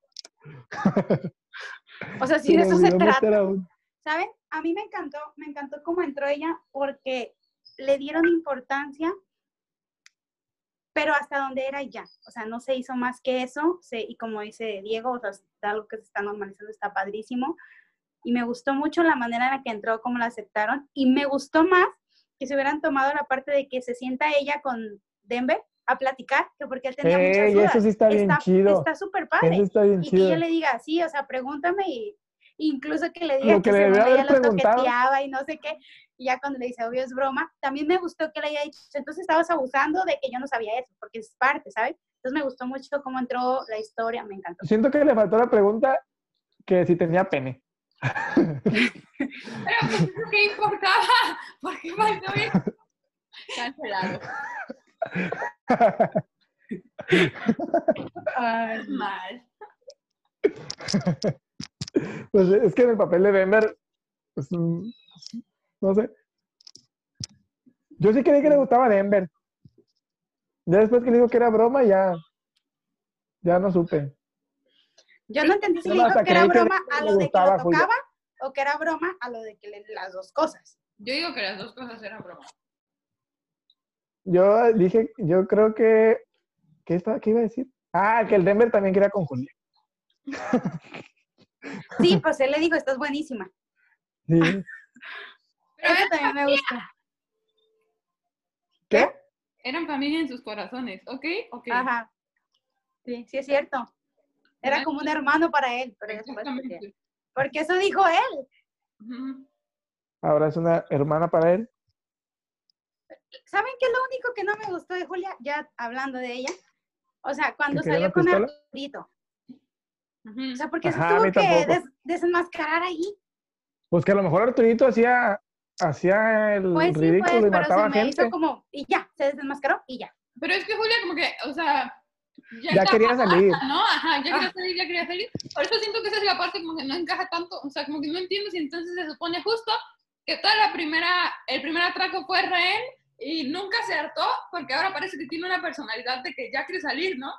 O sea, si
Se
de eso se trata.
un-
¿Saben? A mí me encantó, me encantó cómo entró ella porque le dieron importancia, pero hasta donde era y ya. O sea, no se hizo más que eso. se- y como dice Diego, o sea, está algo que se está normalizando, está padrísimo. Y me gustó mucho la manera en la que entró, cómo la aceptaron. Y me gustó más que se hubieran tomado la parte de que se sienta ella con Denver a platicar, que porque él tenía muchas
Ey,
dudas.
eso sí está bien chido.
Está súper padre
Eso está bien
y que ella le diga, sí, o sea, pregúntame y incluso que le diga
Lo que
que,
le
según ella lo toqueteaba y no sé qué, y ya cuando le dice, obvio es broma, también me gustó que le haya dicho, entonces estabas abusando de que yo no sabía eso, porque es parte, ¿sabes? Entonces me gustó mucho cómo entró la historia, me encantó.
Siento que le faltó la pregunta que si tenía pene.
Pero pues, ¿eso ¿qué importaba? ¿Por qué faltó eso? Cancelado. (laughs) Mal.
Pues es que en el papel de Denver, pues, mm, no sé. Yo sí creí que le gustaba Denver. Ya después que le dijo que era broma, ya, ya no supe.
Yo no entendí si le dijo que era
que
broma a lo de que lo
Julia.
tocaba o que era broma a lo de que le- las dos cosas.
Yo digo que las dos cosas eran broma.
Yo dije, yo creo que. ¿Qué, estaba, ¿Qué iba a decir? Ah, que el Denver también quería con Julia. (laughs)
Sí, (laughs) pues él le dijo, estás buenísima.
Sí. (laughs)
Pero
Eso
eran,
también me gusta.
¿Qué?
eran familia en sus corazones, ¿ok? Ok.
Ajá. Sí, sí es cierto. Era como un hermano para él, pero
Exactamente.
porque eso dijo él.
Ahora es una hermana para él.
¿Saben qué es lo único que no me gustó de Julia? Ya hablando de ella. O sea, cuando
¿Que quería
salió con
pistola?
Arturito. O sea, porque se
Ajá, a
tuvo que des- desenmascarar ahí.
Pues que a lo mejor Arturito hacía, hacía el
Pues sí,
ridículo
pues,
y
pero
mataba
se me
gente.
hizo como, y ya, se desenmascaró y ya.
Pero es que Julia como que, o sea, ya,
Ya quería salir.
¿no? Ajá, ya
Ah.
quería salir, ya quería salir. Por eso siento que esa es la parte como que no encaja tanto, o sea, como que no entiendo si entonces se supone justo que toda la primera, el primer atraco fue rehén y nunca se hartó porque ahora parece que tiene una personalidad de que ya quiere salir, ¿no?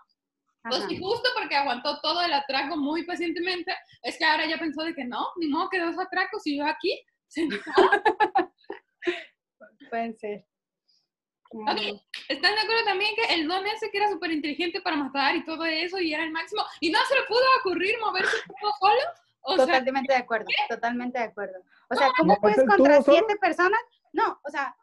Pues
Ajá.
sí, justo porque aguantó todo el atraco muy pacientemente, es que ahora ya pensó de que no, ni modo que dos atracos y yo aquí. (laughs)
Pueden ser.
Ok, ¿Están de acuerdo también que el don ese que era súper inteligente para matar y todo eso y era el máximo y no se le pudo ocurrir moverse todo solo? O sea,
Totalmente de acuerdo, totalmente de acuerdo. O sea, ¿cómo
¿No
puedes
el
contra
tubo solo?
siete personas? No, o sea,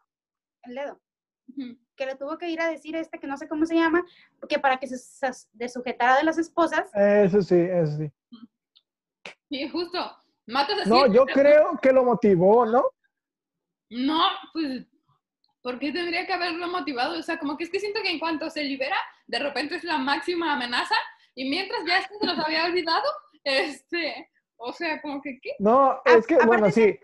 el dedo,
ujú.
Que le tuvo que ir a decir este, que no sé cómo se llama, que para que se se desujetara de las esposas.
Eso sí, eso sí.
Sí, justo. Matas así.
No, yo creo que lo motivó, ¿no?
No, pues, ¿por qué tendría que haberlo motivado? O sea, como que es que siento que en cuanto se libera, de repente es la máxima amenaza y mientras ya este se los había olvidado, este, o sea, como que, ¿qué?
No, es que, bueno,
de-
sí.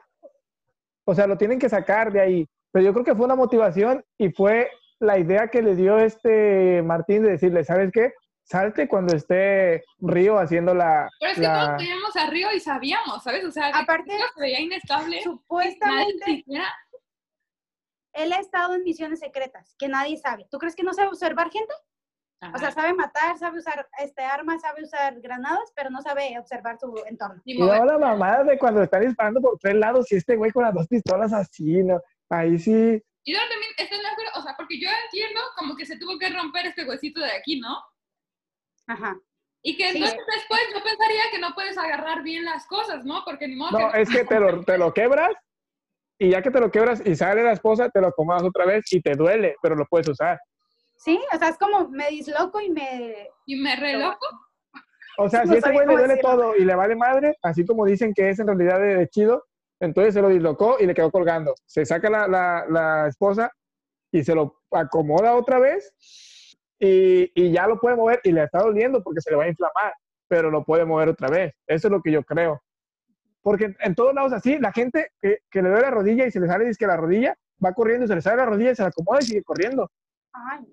O sea, lo tienen que sacar de ahí. Pero yo creo que fue una motivación y fue la idea que le dio este Martín de decirle, ¿sabes qué? Salte cuando esté Río haciendo la...
Pero es que
la-
todos veíamos a Río y sabíamos, ¿sabes? O sea, que
Aparte,
Río se veía inestable.
Supuestamente, él ha estado en misiones secretas, que nadie sabe. ¿Tú crees que no sabe observar gente? O sea, sabe matar, sabe usar este armas, sabe usar granadas, pero no sabe observar su entorno.
Y la mamada de cuando están disparando por tres lados y este güey con las dos pistolas así, ¿no? Ahí sí.
Y luego también, ¿están de acuerdo? O sea, porque yo entiendo como que se tuvo que romper este huesito de aquí, ¿no?
Ajá.
Y que
Sí.
entonces después yo pensaría que no puedes agarrar bien las cosas, ¿no? Porque ni modo
No,
que...
es que te lo, te lo quebras y ya que te lo quebras y sale la esposa, te lo acomodas otra vez y te duele, pero lo puedes usar.
Sí, o sea, es como me disloco y me...
Y me reloco.
O sea,
No
si ese güey le duele
decirlo.
todo y le vale madre, así como dicen que es en realidad de, de chido, entonces se lo dislocó y le quedó colgando. Se saca la, la- la esposa y se lo acomoda otra vez y, y ya lo puede mover y le está doliendo porque se le va a inflamar, pero lo puede mover otra vez. Eso es lo que yo creo. Porque en, en todos lados así, la gente que, que le duele la rodilla y se le sale que la rodilla, va corriendo se le sale la rodilla y se la acomoda y sigue corriendo.
Ay.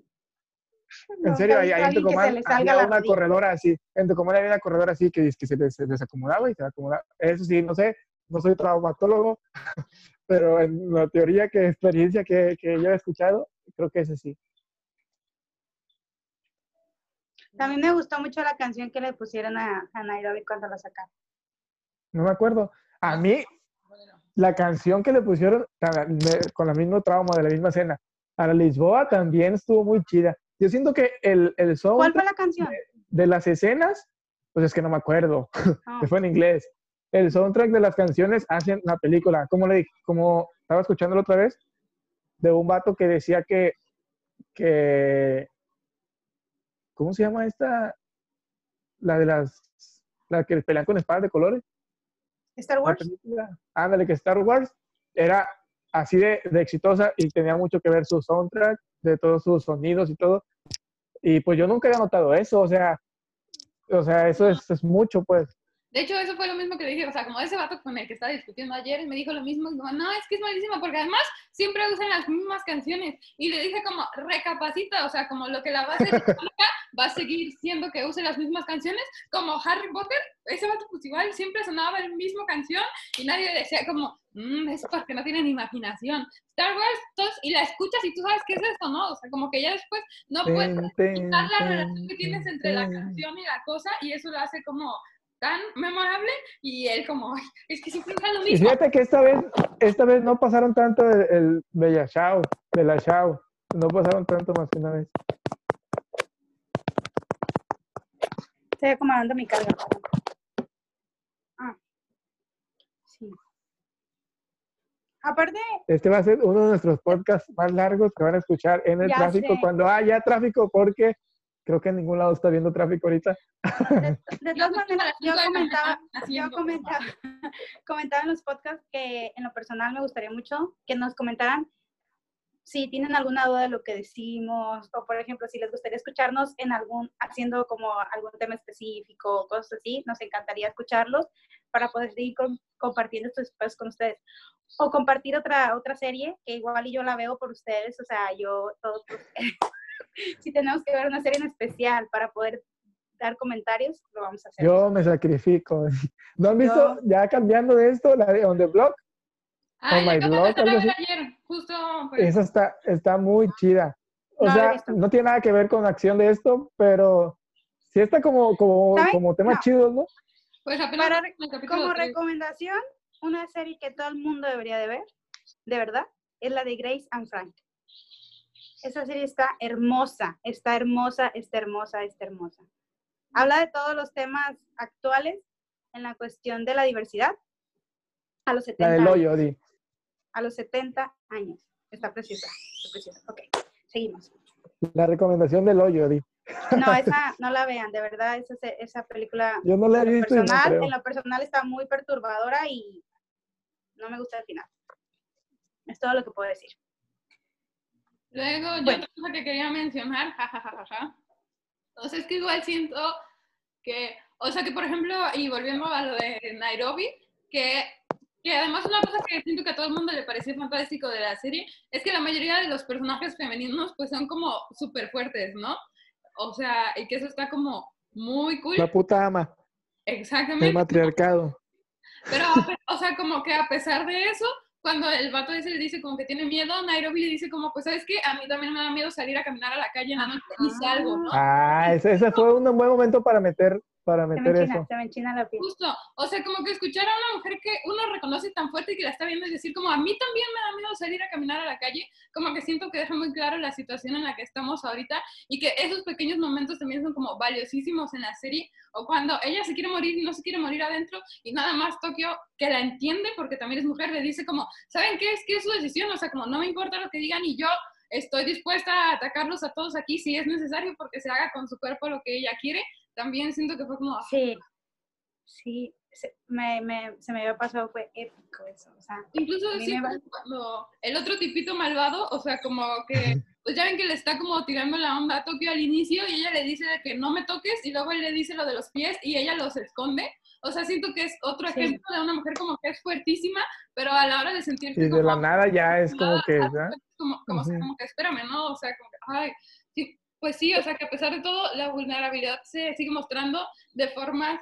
En
Nunca
serio, ahí, ahí en
alguien que se
Tucumán había
la
una
rodilla.
corredora así. En Tucumán había una corredora así que, que se, des- se desacomodaba y se acomodaba. Eso sí, no sé, no soy traumatólogo, (laughs) pero en la teoría que experiencia que, que yo he escuchado, creo que es así.
También me gustó mucho la canción que le pusieron a, a Nairobi cuando la sacaron.
No me acuerdo. A mí, la canción que le pusieron con el mismo trauma de la misma escena, a la Lisboa también estuvo muy chida. Yo siento que el, el
¿Cuál fue la canción?
de las escenas, pues es que no me acuerdo. (laughs)
Ah,
que fue en inglés. El soundtrack de las canciones hacen la película. Como le dije, como estaba escuchándolo otra vez, de un vato que decía que, que, ¿cómo se llama esta? La de las, la que pelean con espadas de colores.
Star Wars.
ándale, que Star Wars era así de, de exitosa y tenía mucho que ver su soundtrack, de todos sus sonidos y todo. Y pues yo nunca había notado eso, o sea, o sea, eso es, es mucho, pues.
De hecho, eso fue lo mismo que dije, o sea, como ese vato con el que estaba discutiendo ayer, y me dijo lo mismo, como, no, es que es malísimo, porque además siempre usan las mismas canciones. Y le dije como, recapacita, o sea, como lo que la base (laughs) va a seguir siendo que use las mismas canciones, como Harry Potter, ese vato pues igual siempre sonaba la misma canción y nadie decía como, mmm, es porque no tienen imaginación. Star Wars, todos, y la escuchas y tú sabes qué es eso, ¿no? O sea, como que ya después no puedes quitar la relación que tienes entre la canción y la cosa y eso lo hace como tan memorable y él como, "Ay, es que siempre es lo
Y
mismo.
fíjate que esta vez, esta vez no pasaron tanto el, el Bella Chao, Bella Chao. No pasaron tanto más que una vez.
Estoy acomodando mi carga. Ah. Sí. Aparte,
Este va a ser uno de nuestros podcasts más largos que van a escuchar en el tráfico
sé.
cuando haya tráfico, porque creo que en ningún lado está viendo tráfico ahorita.
de, (laughs) de
Yo
todas maneras, yo comentaba, yo comentaba, (laughs) comentaba en los podcasts que en lo personal me gustaría mucho que nos comentaran si tienen alguna duda de lo que decimos, o por ejemplo, si les gustaría escucharnos en algún, haciendo como algún tema específico, o cosas así, nos encantaría escucharlos para poder seguir com- compartiendo estos espacios con ustedes. O compartir otra, otra serie, que igual y yo la veo por ustedes, o sea, yo, todos, (laughs) si tenemos que ver una serie en especial para poder dar comentarios, lo vamos a hacer.
Yo me sacrifico. (laughs) ¿No han visto,
Yo-
ya cambiando de esto, la de On the Block?
Ah,
Oh
la
my algo
ver ayer, justo. pues,
Esa está, está muy chida. O
No
sea, no tiene nada que ver con la acción de esto, pero sí está como, como, como temas
No.
chidos, ¿no?
pues apenas
Para- Como recomendación, una serie que todo el mundo debería de ver, de verdad, es la de Grace and Frank. Esa serie está hermosa, está hermosa, está hermosa, está hermosa. Habla de todos los temas actuales en la cuestión de la diversidad a los 70
La del
años.
hoyo.
A los 70 años. Está preciosa, está preciosa. Ok, seguimos.
La recomendación del hoyo, Di.
No, (laughs) esa no la vean, de verdad, esa, esa película
Yo no la he visto no
personal,
creo.
en lo personal está muy perturbadora y no me gusta el final. Es todo lo que puedo decir.
Luego, yo
Bueno.
otra cosa que quería mencionar, jajajaja. O sea, es que igual siento que, o sea, que por ejemplo, y volviendo a lo de Nairobi, que, que además una cosa que siento que a todo el mundo le pareció fantástico de la serie, es que la mayoría de los personajes femeninos pues son como súper fuertes, ¿no? O sea, y que eso está como muy cool.
La puta ama,
Exactamente.
el matriarcado.
Pero, o sea, como que a pesar de eso, cuando el vato ese le dice como que tiene miedo, Nairobi le dice como, pues, ¿sabes qué? A mí también me da miedo salir a caminar a la calle en la noche y salgo, ¿no?
Ah, ese, ese fue un buen momento para meter, para
Se me,
meter
enchina,
eso.
se me enchina la piel.
Justo, o sea, como que escuchar a una mujer que uno reconoce tan fuerte y que la está viendo y decir como, a mí también me da miedo salir a caminar a la calle, como que siento que deja muy claro la situación en la que estamos ahorita y que esos pequeños momentos también son como valiosísimos en la serie, o cuando ella se quiere morir y no se quiere morir adentro y nada más Tokio, que la entiende porque también es mujer, le dice como, ¿saben qué es? que es su decisión? O sea, como no me importa lo que digan y yo estoy dispuesta a atacarlos a todos aquí si es necesario porque se haga con su cuerpo lo que ella quiere. También siento que fue como,
Sí, sí, se me, me- se me había pasado, fue épico eso. O sea,
Incluso sí,
me
cuando el otro tipito malvado, o sea, como que, (laughs) pues ya ven que le está como tirando la onda a Tokio al inicio y ella le dice de que no me toques y luego él le dice lo de los pies y ella los esconde. O sea, siento que es otro
Sí.
ejemplo de una mujer como que es fuertísima, pero a la hora de sentirse
Y de
como,
la nada ya es como que, ¿verdad?
como, como,
Ujú.
como que espérame, ¿no? O sea, como que, ay, sí, pues sí, o sea, que a pesar de todo, la vulnerabilidad se sigue mostrando de formas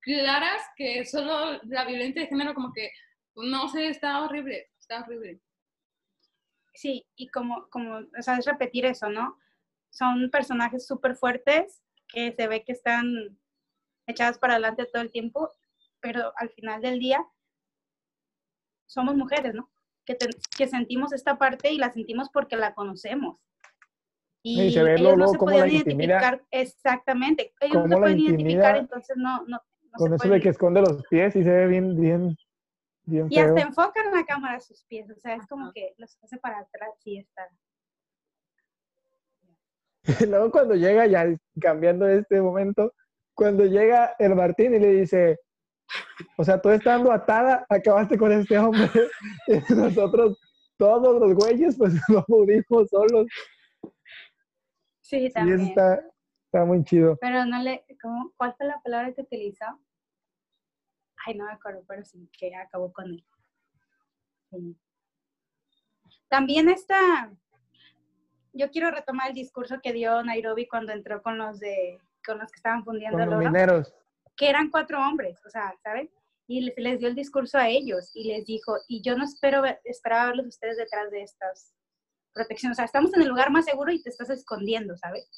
claras que solo la violencia de género como que, no sé, está horrible, está horrible.
sí, y como, como, o sea, es repetir eso, ¿no? Son personajes súper fuertes que se ve que están echadas para adelante todo el tiempo, pero al final del día somos mujeres, ¿no? Que, te- que sentimos esta parte y la sentimos porque la conocemos. Y
Y se ve
ellos
luego,
no se
cómo
podían
la
identificar exactamente. Ellos no
Cómo
se
la
pueden identificar, entonces no, no, no
Con
se
eso
pueden
de que esconde los pies y se ve bien, bien, bien
Y
feo.
hasta enfocan la cámara a sus pies, o sea, es como que los hace para atrás y está. (laughs)
Luego cuando llega, ya cambiando este momento, cuando llega el Martín y le dice, o sea, tú estando atada, acabaste con este hombre. (laughs) Y nosotros, todos los güeyes, pues (laughs) nos pudimos solos.
Sí,
Y
también.
está, está muy chido.
Pero no le, ¿cómo, ¿cuál fue la palabra que utilizó? Ay, no me acuerdo, pero sí, que acabó con él. Sí. También está, yo quiero retomar el discurso que dio Nairobi cuando entró con los de, con los que estaban fundiendo
Con los
oro.
mineros.
que eran cuatro hombres, o sea, ¿saben? Y les, les dio el discurso a ellos y les dijo, y yo no espero esperaba verlos ustedes detrás de estas protecciones, o sea, estamos en el lugar más seguro y te estás escondiendo, ¿sabes?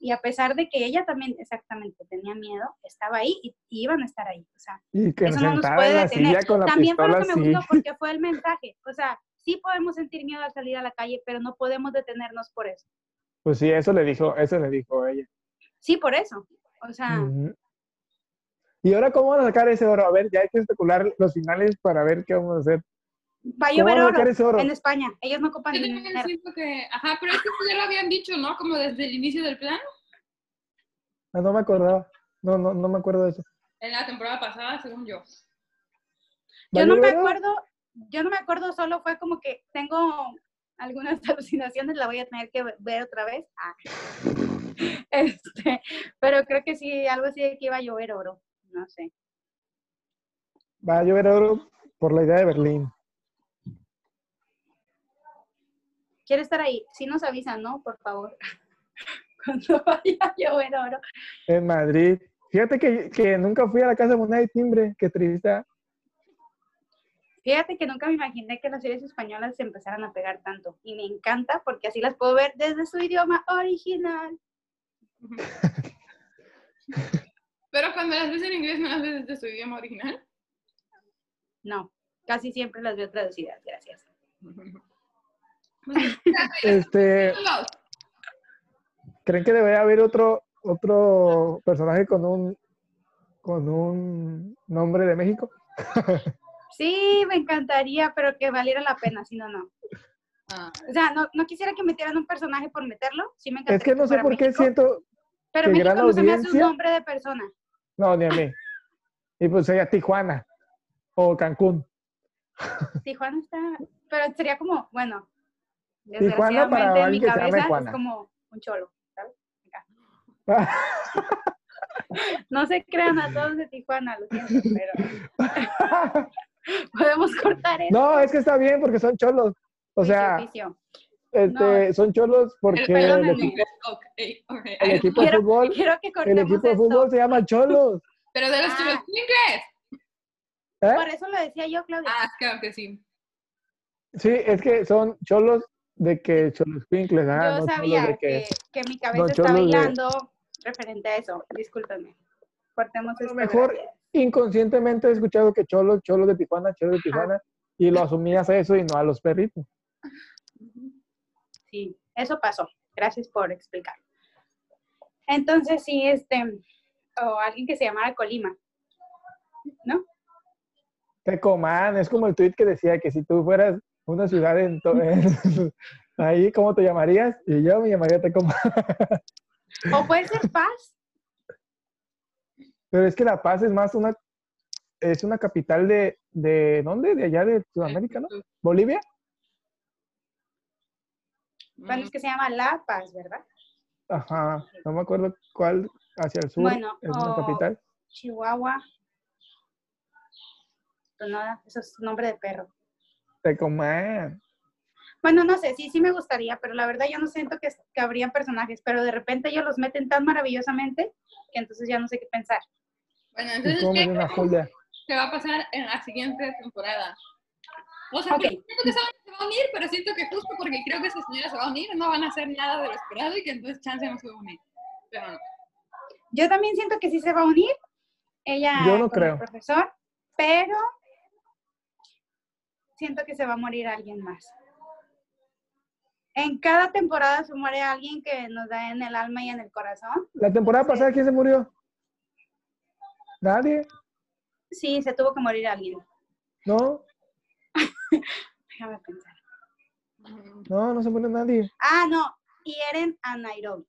Y a pesar de que ella también exactamente tenía miedo, estaba ahí y, y iban a estar ahí. O sea,
Y que
eso no nos puede detener. También fue
pistola
lo que me
así.
gustó (laughs) porque fue el mensaje. O sea, sí podemos sentir miedo al salir a la calle, pero no podemos detenernos por eso.
Pues sí, eso le dijo, eso le dijo ella.
Sí, por eso. O sea.
Y ahora, ¿cómo van a sacar ese oro? A ver, ya hay que especular los finales para ver qué vamos a hacer.
Va a
¿Cómo
llover oro en España. Ellos no ocupan
Yo también
dinero.
siento que, ajá, pero es que ya lo habían dicho, ¿no? Como desde el inicio del plan,
Ah, no me acordaba. No, no, no me acuerdo de eso.
en la temporada pasada, según yo.
¿Va a
Yo no me acuerdo, yo no me acuerdo, solo fue como que tengo algunas (laughs) alucinaciones, la voy a tener que ver otra vez. Ah. (laughs) Este, pero creo que sí, algo así de que iba a llover oro, no sé.
Va a llover oro por la idea de Berlín.
Quiere estar ahí, si nos avisan, ¿no? Por favor. (laughs) Cuando vaya a llover oro.
En Madrid. Fíjate que, que nunca fui a la casa de moneda y timbre. Qué triste.
Fíjate que nunca me imaginé que las series españolas se empezaran a pegar tanto. Y me encanta porque así las puedo ver desde su idioma original. (laughs)
Pero cuando las ves en inglés, ¿no las ves desde su idioma original?
No, casi siempre las veo traducidas, gracias. (laughs)
Pues,
Este, ¿Creen que debería haber otro, otro personaje con un, con un nombre de México? (laughs)
Sí, me encantaría, pero que valiera la pena, si no, no.
Ah,
O sea, no, no quisiera que metieran un personaje por meterlo, sí me encantaría.
Es que no sé por qué
México,
siento.
Pero
que
México no se me hace un nombre de persona.
No, ni a mí. Y pues sería Tijuana o Cancún.
Tijuana está, pero sería como, bueno,
Tijuana para
desgraciadamente en mi cabeza es como un cholo, ¿sabes? (laughs) No se crean a todos de Tijuana, lo siento, pero (laughs) podemos cortar eso.
no, es que está bien porque son cholos. O sea, este, son cholos porque el, equipo, el de fútbol,
quiero que
el equipo de fútbol se llama Cholos.
Pero de los
Ah.
chulos inglés.
¿eh?
Por eso lo decía yo, Claudia.
Ah, claro que sí.
Sí, es que son cholos de que cholos pinkles, ah,
yo
no
sabía
de
que,
que.
que mi cabeza
de-
bailando referente a eso. Discúlpenme. Cortemos
A lo mejor
gracias.
inconscientemente he escuchado que cholos, cholos de Tijuana, cholos de Tijuana, y lo asumías a eso y no a los perritos.
Sí, eso pasó. Gracias por explicar. Entonces, sí, este, o alguien que se llamara Colima, ¿no?
Tecomán, es como el tweet que decía que si tú fueras una ciudad en, (laughs) en- ahí, ¿cómo te llamarías? Y yo me llamaría Tecomán.
O puede ser Paz.
Pero es que La Paz es más una, es una capital de, de ¿dónde? De allá de Sudamérica, ¿no? ¿Bolivia?
Bueno, es que se llama La Paz, ¿verdad?
Ajá, no me acuerdo cuál, hacia el sur
Bueno,
es una capital.
Chihuahua. Pues nada, eso es nombre de perro.
Tecomán.
Bueno, no sé, sí, sí me gustaría, pero la verdad yo no siento que, que habrían personajes, pero de repente ellos los meten tan maravillosamente que entonces ya no sé qué pensar.
Bueno,
¿Y
entonces, ¿qué que va a pasar en la siguiente temporada? O sea,
Ok.
porque siento que se va a unir, pero siento que justo porque creo que esa señora se va a unir, no van a hacer nada de lo esperado y que entonces Chance no se va a unir. Pero no.
Yo también siento que sí se va a unir, ella
Yo no
con el
creo.
profesor, pero siento que se va a morir alguien más. En cada temporada se muere alguien que nos da en el alma y en el corazón.
La temporada
Sí.
pasada, ¿quién se murió? Nadie,
Sí, se tuvo que morir alguien.
¿no? (laughs)
Déjame pensar.
No, no se murió nadie.
Ah, no, hieren a Nairobi.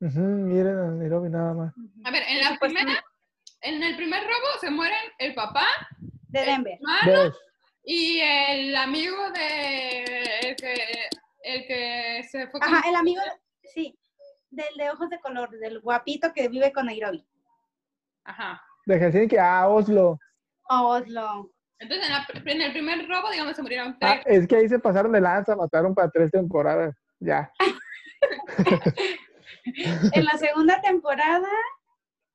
Ujú, miren a Nairobi nada más.
A ver, en la primera, en el primer robo se mueren el papá,
De Denver.
Y el amigo de el que, el que se fue con
Ajá, el amigo, sí, del de ojos de color, del guapito que vive con Nairobi.
Ajá.
De Helsinki a Oslo.
Oslo.
Entonces, en, la- en el primer robo, digamos, se murieron
Ah,
tres.
es que ahí se pasaron de lanza, mataron para tres temporadas. Ya. (laughs)
En la segunda temporada,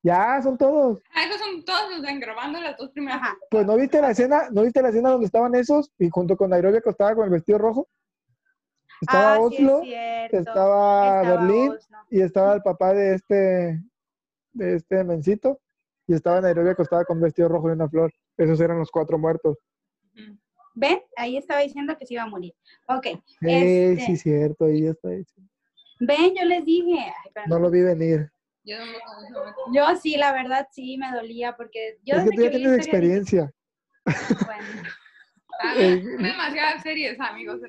Ya, son todos.
Ah, esos son todos los de grabando las dos primeras.
ajá,
Pues no viste la escena, no viste la escena donde estaban esos y junto con Nairobi acostada con el vestido rojo. Estaba
Ah, sí, es
Oslo, estaba,
Estaba
Berlín
Oslo.
y estaba el papá de este, de este mencito y estaba Nairobi acostada con vestido rojo y una flor. Esos eran los cuatro muertos.
¿Ven? Ahí estaba diciendo que se iba a morir. Ok. Este-
sí, cierto, ahí está. diciendo.
Ven, yo les dije. Ay,
No lo vi venir.
Yo.
Yo sí, la verdad, sí me dolía porque yo
es que tú ya tienes experiencia.
bueno,
Ah,
Eh,
demasiadas series, amigos.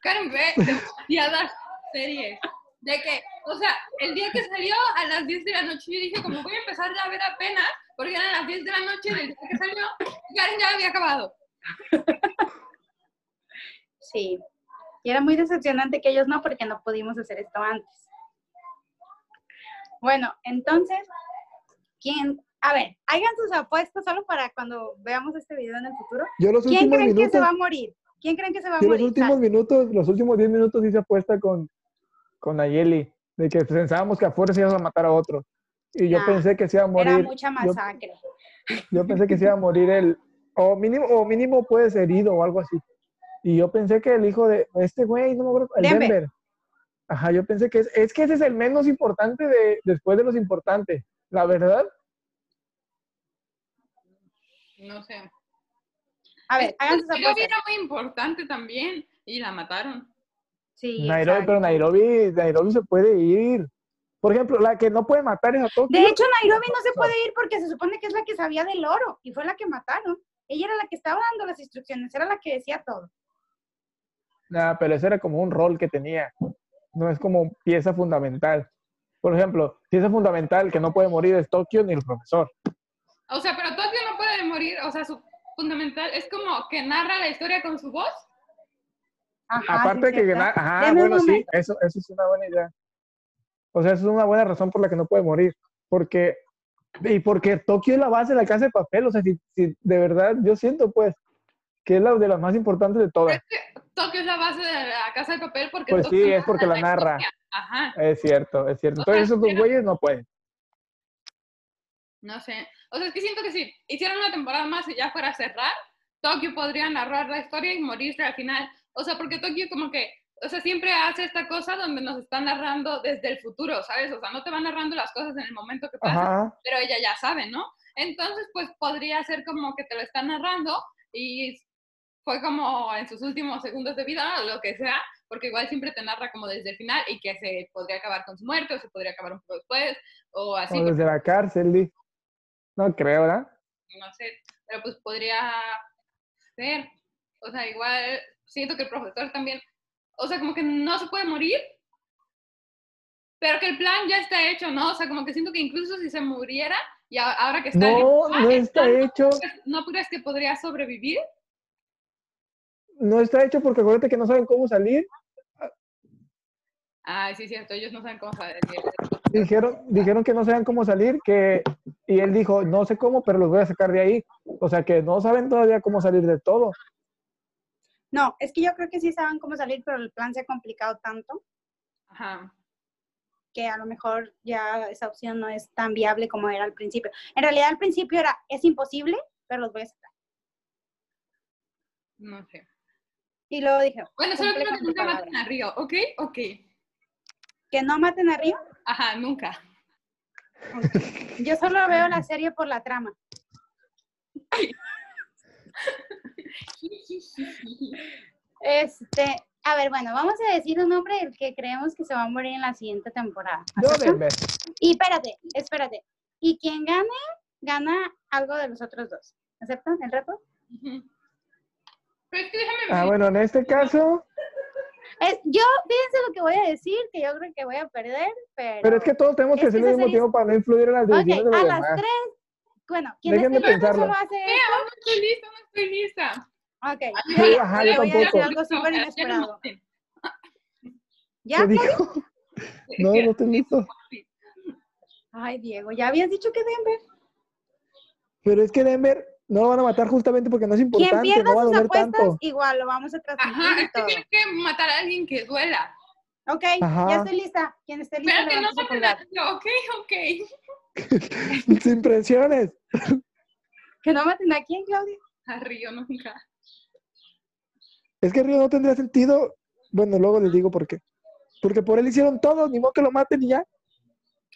Karen ve demasiadas series. De que, o sea, el día que salió a las 10 de la noche, yo dije, como voy a empezar ya a ver apenas, porque eran las 10 de la noche del día que salió, Karen ya había acabado.
sí. Y era muy decepcionante que ellos no, porque no pudimos hacer esto antes. Bueno, entonces, ¿quién? A ver, hagan sus apuestas solo para cuando veamos este video en el futuro.
Yo los
¿Quién creen que se va a morir? ¿Quién creen que se va a
yo los
morir?
últimos minutos, los últimos 10 minutos hice apuesta con, con Nayeli, de que pensábamos que a fuerza íbamos a matar a otro. Y yo
Nah,
pensé que se iba a morir.
Era mucha
yo-
masacre.
Yo pensé que se iba a morir el, o mínimo, o mínimo puede ser herido o algo así. Y yo pensé que el hijo de este güey, no me acuerdo, el
Denver.
Denver. Ajá, yo pensé que es, es que ese es el menos importante de, después de los importantes. La verdad,
No sé.
A ver, hagan sus
Nairobi era muy importante también, y la mataron.
Sí,
Nairobi,
exacto.
pero Nairobi, Nairobi se puede ir. Por ejemplo, la que no puede matar es a Tokio.
De hecho, Nairobi no se puede ir porque se supone que es la que sabía del oro y fue la que mataron. Ella era la que estaba dando las instrucciones, era la que decía todo.
Nah, pero ese era como un rol que tenía. No es como pieza fundamental. Por ejemplo, pieza fundamental que no puede morir es Tokio ni el profesor.
O sea, pero Tokio no puede morir, o sea, su fundamental es como que narra la historia con su voz.
Ajá,
Aparte
sí,
que ajá,
Deme
bueno, sí, eso, eso es una buena idea. O sea, eso es una buena razón por la que no puede morir. Porque, y porque Tokio es la base de la casa de papel. O sea, si, si de verdad yo siento, pues, que es la de las más importantes de todas.
Tokio es la base de la casa de papel porque
Pues sí, es porque la narra.
Ajá,
Es cierto, es cierto.
O sea,
Entonces esos dos güeyes no pueden.
no sé. O sea, es que siento que si hicieran una temporada más y ya fuera a cerrar, Tokio podría narrar la historia y morirse al final. O sea, porque Tokio como que, o sea, siempre hace esta cosa donde nos está narrando desde el futuro, ¿sabes? O sea, no te va narrando las cosas en el momento que pasan,
Ajá.
pero ella ya sabe, ¿no? Entonces, pues podría ser como que te lo está narrando y fue como en sus últimos segundos de vida o lo que sea, porque igual siempre te narra como desde el final y que se podría acabar con su muerte o se podría acabar un poco después o así,
o desde la cárcel. No creo, ¿verdad?
no sé, pero pues podría ser, o sea, igual siento que el profesor también, o sea, como que no se puede morir, pero que el plan ya está hecho, ¿no? O sea, como que siento que incluso si se muriera, y ahora que está...
No, no está hecho.
¿No crees que podría sobrevivir?
No está hecho porque acuérdate que no saben cómo salir.
Ay, sí, es cierto, ellos no saben cómo salir.
Dijeron, dijeron que no saben cómo salir, que, y él dijo, no sé cómo, pero los voy a sacar de ahí. O sea que no saben todavía cómo salir de todo.
No, es que yo creo que sí saben cómo salir, pero el plan se ha complicado tanto
Ajá.
que a lo mejor ya esa opción no es tan viable como era al principio. En realidad al principio era, es imposible, pero los voy a sacar.
No sé.
Y luego dije,
Bueno, solo quiero que nunca
palabra.
maten a Río, ¿ok? Ok.
que no maten a Río.
Ajá, nunca.
Yo solo veo la serie por la trama. Este, a ver, bueno, vamos a decir un nombre del que creemos que se va a morir en la siguiente temporada.
Yo
¿Aceptan?
Denver.
Y espérate, espérate. Y quien gane, gana algo de los otros dos. ¿Aceptan el reto?
Ujú. Pero es que déjame
Ah,
ver.
bueno, en este caso,
Es- yo, fíjense lo que voy a decir, que yo creo que voy a perder, pero...
pero es que todos tenemos que
Es
hacer
esa
mismo
serie-
tiempo para no influir en las decisiones de los
a las tres, bueno, quien
Déjenme
viendo
pensarlo.
solo hace
Vea, no estoy lista, no estoy lista.
Ok,
Sí, ajá, yo
voy a decir
tampoco.
algo súper
ya.
¿Qué dijo? (laughs) No, no estoy listo.
Ay, Diego, ya habías dicho que Denver.
Pero es que Denver no lo van a matar justamente porque no es
Quien
importante,
pierda
no va a
sus apuestas,
tanto.
igual lo vamos a transmitir
Ajá,
y
es que
todo.
tienes que matar a alguien que duela.
Ok,
Ajá.
ya estoy lista. Quien esté listo,
Pero que no
su
maten a ok, ok. (laughs)
Sin presiones.
Que no maten a quién, Claudia.
A Río nunca.
Es que Río no tendría sentido Bueno, luego les digo por qué. Porque por él hicieron todo, ni modo que lo maten y ya.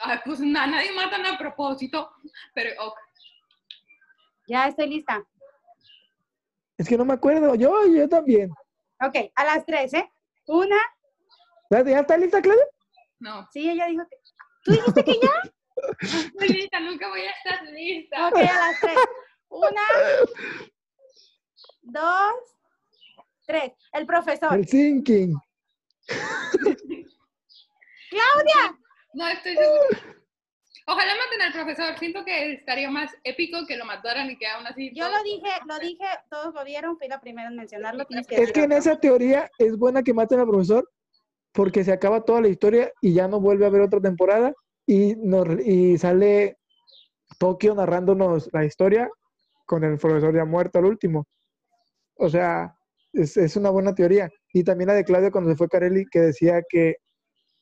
Ay, pues na- nadie matan a propósito. Pero, ok.
Ya estoy lista.
Es que no me acuerdo. Yo, yo también.
Ok, a las tres, ¿eh? Una,
¿Ya, está lista, Claudia?
No.
sí, ella dijo que... ¿Tú dijiste que ya?
No (laughs) estoy lista, nunca voy a estar lista.
Ok, a las tres. Una, dos, tres. El profesor.
El thinking.
¡Claudia!
No estoy segura. Ojalá maten al profesor. Siento que estaría más épico que lo mataran y que aún así.
Yo lo dije, lo dije, todos lo vieron, fui la primera en mencionarlo. Tienes que
Es que en esa teoría es buena que maten al profesor porque se acaba toda la historia y ya no vuelve a haber otra temporada y, nos, y sale Tokio narrándonos la historia con el profesor ya muerto al último. O sea, es, es una buena teoría. Y también la de Claudia cuando se fue Carelli que decía que,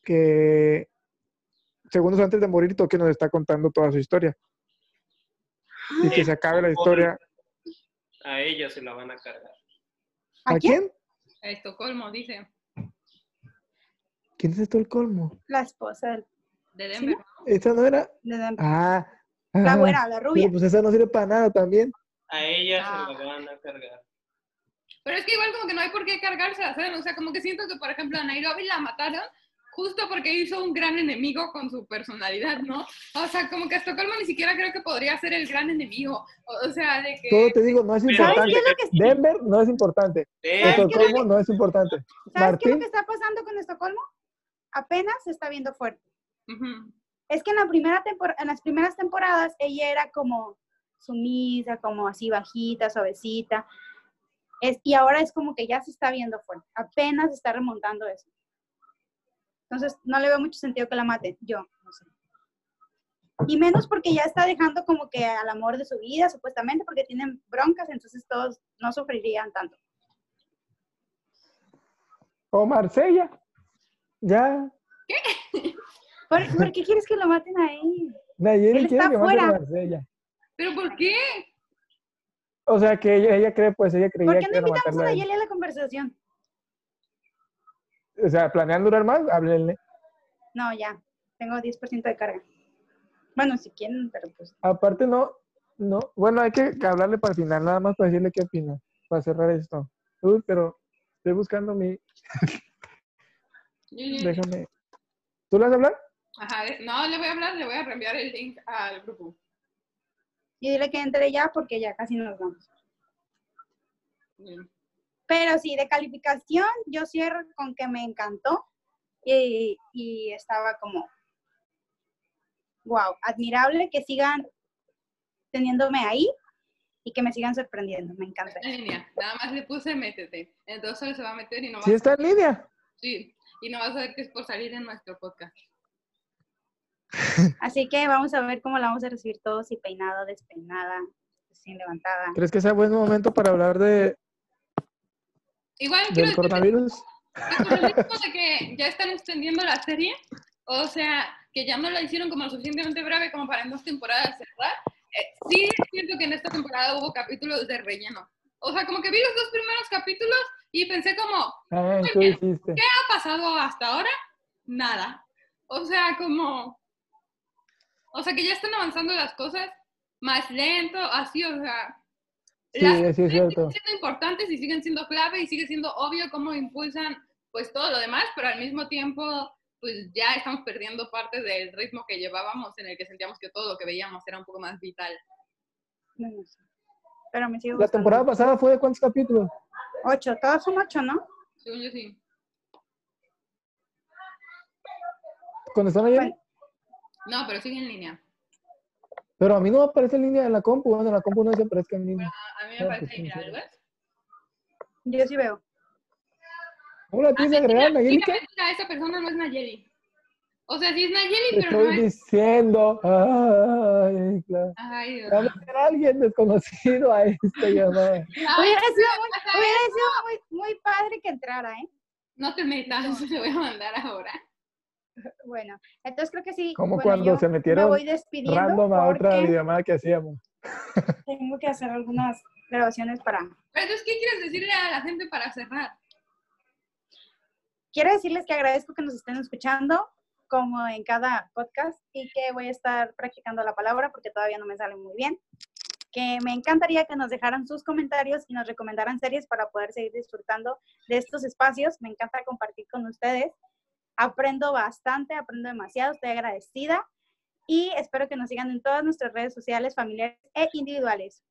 que segundos antes de morir Tokio nos está contando toda su historia. Y que se acabe la historia.
A ella se la van a cargar.
¿A
¿A
quién?
quién?
Estocolmo, dice.
¿Quién es esto el colmo?
La esposa del-
De Denver.
¿Sí?
Esa no era.
de Denver.
Ah.
La
ah,
güera, la rubia.
Pero pues esa no sirve para nada también.
A ella
Ah.
se la van a cargar.
Pero es que igual como que no hay por qué cargarse a hacer. O sea, como que siento que, por ejemplo, a Nairobi la mataron justo porque hizo un gran enemigo con su personalidad, ¿no? O sea, como que Estocolmo ni siquiera creo que podría ser el gran enemigo. O, sea, de que...
Todo te digo, no es
¿Sabes
importante.
qué es lo que-
Denver no es importante.
Eh.
Estocolmo no es importante.
¿Sabes qué es lo
Martín,
que está pasando con Estocolmo? Apenas se está viendo fuerte. Es que en, la primera tempor- en las primeras temporadas ella era como sumisa, como así bajita, suavecita. Es, y ahora es como que ya se está viendo fuerte. Apenas está remontando eso. Entonces, no le veo mucho sentido que la maten. Yo, no sé. Y menos porque ya está dejando como que al amor de su vida, supuestamente, porque tienen broncas, entonces todos no sufrirían tanto.
o Marsella. Ya.
¿Por, por qué quieres que lo maten a él?
Nayeli
Él
quiere
está
que maten a. Marsella.
¿Pero por qué?
O sea, que ella, ella cree, pues ella creía
¿Por qué
que
no invitamos a. Nayeli a la conversación?
O sea, ¿planean durar más? Háblenle.
No, ya. Tengo 10% de carga. Bueno, si quieren, pero pues.
Aparte, no, no. Bueno, hay que hablarle para el final, nada más para decirle qué opina, para cerrar esto. Uy, pero estoy buscando mi. (laughs) Déjame. ¿Tú le vas a hablar?
Ajá, no, le voy a hablar, le voy a reenviar el link al grupo.
Y dile que entre ya porque ya casi nos vamos.
Bien.
Pero sí, de calificación, yo cierro con que me encantó. Y, y estaba como. Wow, admirable que sigan teniéndome ahí y que me sigan sorprendiendo. Me encanta.
En línea, nada más le puse métete. Entonces solo se va a meter y no va
Sí, está en línea.
sí, y no vas a ver que es por salir en nuestro podcast. (laughs)
Así que vamos a ver cómo la vamos a recibir todos, si peinada, despeinada, sin levantada.
¿Crees que sea buen momento para hablar de,
Igual
del
decir
coronavirus?
que mismo de que ya están extendiendo la serie, o sea, que ya no la hicieron como lo suficientemente breve como para en dos temporadas cerrar, eh, sí siento que en esta temporada hubo capítulos de relleno. O sea, como que vi los dos primeros capítulos y pensé como,
Ah.
¿qué ha pasado hasta ahora? Nada. O sea, como... O sea, que ya están avanzando las cosas más lento, así, o sea...
Sí,
las
sí, es
siguen
cierto.
siendo importantes y siguen siendo clave y sigue siendo obvio cómo impulsan pues todo lo demás, pero al mismo tiempo pues ya estamos perdiendo parte del ritmo que llevábamos en el que sentíamos que todo lo que veíamos era un poco más vital.
No, no sé. Pero me sigo
La
gustando.
temporada pasada fue de cuántos capítulos?
Ocho, todos son ocho, ¿no?
Según yo sí.
Cuando están.
Bueno.
No, pero sigue en línea.
Pero a mí no me aparece en línea en la compu. Bueno, en la compu no se aparezca en línea.
A, a mí me
Ah,
parece ahí,
sí,
mira,
sí.
¿lo ves?
Yo sí veo.
¿Cómo la tienes
Ah,
agregada, Nayeli?
mira, esa persona no es Nayeli. O sea, sí es Nayeli, pero no
estoy
es...
diciendo. Ay, claro.
Ay, Dios.
Va a a alguien desconocido a esta llamada.
Hubiera sido, muy,
a
muy, muy padre que entrara, ¿eh?
No te metas, (laughs) te voy a mandar ahora. (laughs)
Bueno, entonces creo que sí.
Como
bueno,
cuando se metieron
Me voy despidiendo
Random a otra videollamada que hacíamos. (laughs)
tengo que hacer algunas grabaciones para...
Pero entonces, ¿qué quieres decirle a la gente para cerrar?
quiero decirles que agradezco que nos estén escuchando como en cada podcast y que voy a estar practicando la palabra porque todavía no me sale muy bien. Que me encantaría que nos dejaran sus comentarios y nos recomendaran series para poder seguir disfrutando de estos espacios. Me encanta compartir con ustedes. Aprendo bastante, aprendo demasiado, estoy agradecida y espero que nos sigan en todas nuestras redes sociales, familiares e individuales.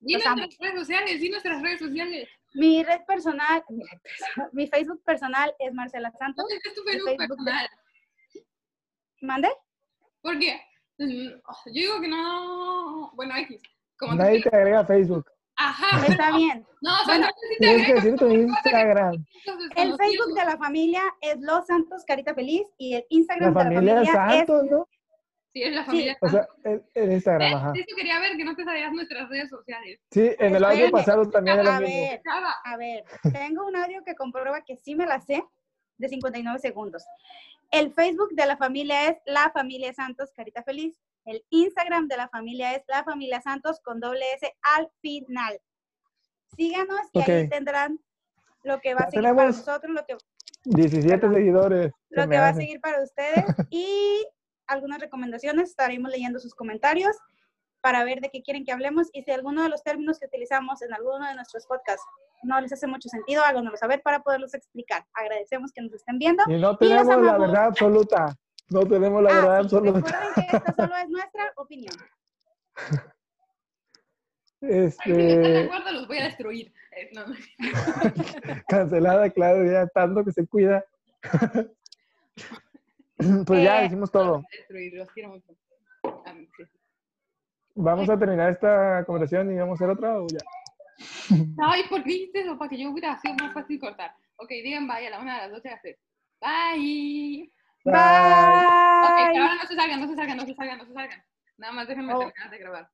Y
Los amo.
nuestras redes sociales, y nuestras redes sociales.
Mi red personal, (laughs) mi, red personal, mi Facebook personal es Marcela Santos.
¿Dónde está tu Facebook personal?
¿Mande?
Porque mm, yo digo que no. Bueno, X. Como
Nadie te agrega a Facebook.
Ajá.
Está bien.
No, o sea,
Bueno,
no sé si te
Tienes que
agrego
decir tu Instagram.
El. Facebook de la familia es Los Santos Carita Feliz y el
La
Instagram de la
familia
es
Santos, ¿no?
Sí, es la familia.
O sea, el, el Instagram,
¿Ves?
ajá.
Eso quería ver que no te sabías nuestras redes sociales.
Sí, en el audio pasado también era
A
lo mismo.
ver,
Chava.
a ver, tengo un audio que comprueba que sí me la sé de 59 segundos. El Facebook de la familia es La Familia Santos Carita Feliz. El Instagram de la familia es La Familia Santos con doble S al final. Síganos y ahí
Ok.
tendrán lo que va
Ya
a seguir para nosotros, lo que
17
Perdón.
seguidores. se
lo que va a seguir para ustedes (laughs) y algunas recomendaciones. Estaremos leyendo sus comentarios para ver de qué quieren que hablemos y si alguno de los términos que utilizamos en alguno de nuestros podcasts no les hace mucho sentido, háganoslo saber para poderlos explicar. Agradecemos que nos estén viendo.
Y no
Y
tenemos la verdad absoluta. No tenemos la
Ah,
verdad
sí,
absoluta.
recuerden que esta solo es nuestra opinión.
Ay, si no están de
Este,
acuerdo, los voy a destruir. Eh, no, (laughs)
cancelada, Claudia, tanto que se cuida. (laughs) pues ya
Eh,
hicimos
Los
todo.
voy a destruir, los quiero mucho. A mí, sí.
Vamos a terminar esta conversación y vamos a hacer otra o ya. (laughs)
Ay, ¿por qué dijiste eso? Para que yo hubiera sido más fácil cortar. Ok, digan bye a la una, a las dos y a las tres. Bye. Ok,
Bye.
pero ahora no se salgan, no se salgan, no se salgan, no se salgan. Nada más déjenme
Oh.
terminar de grabar.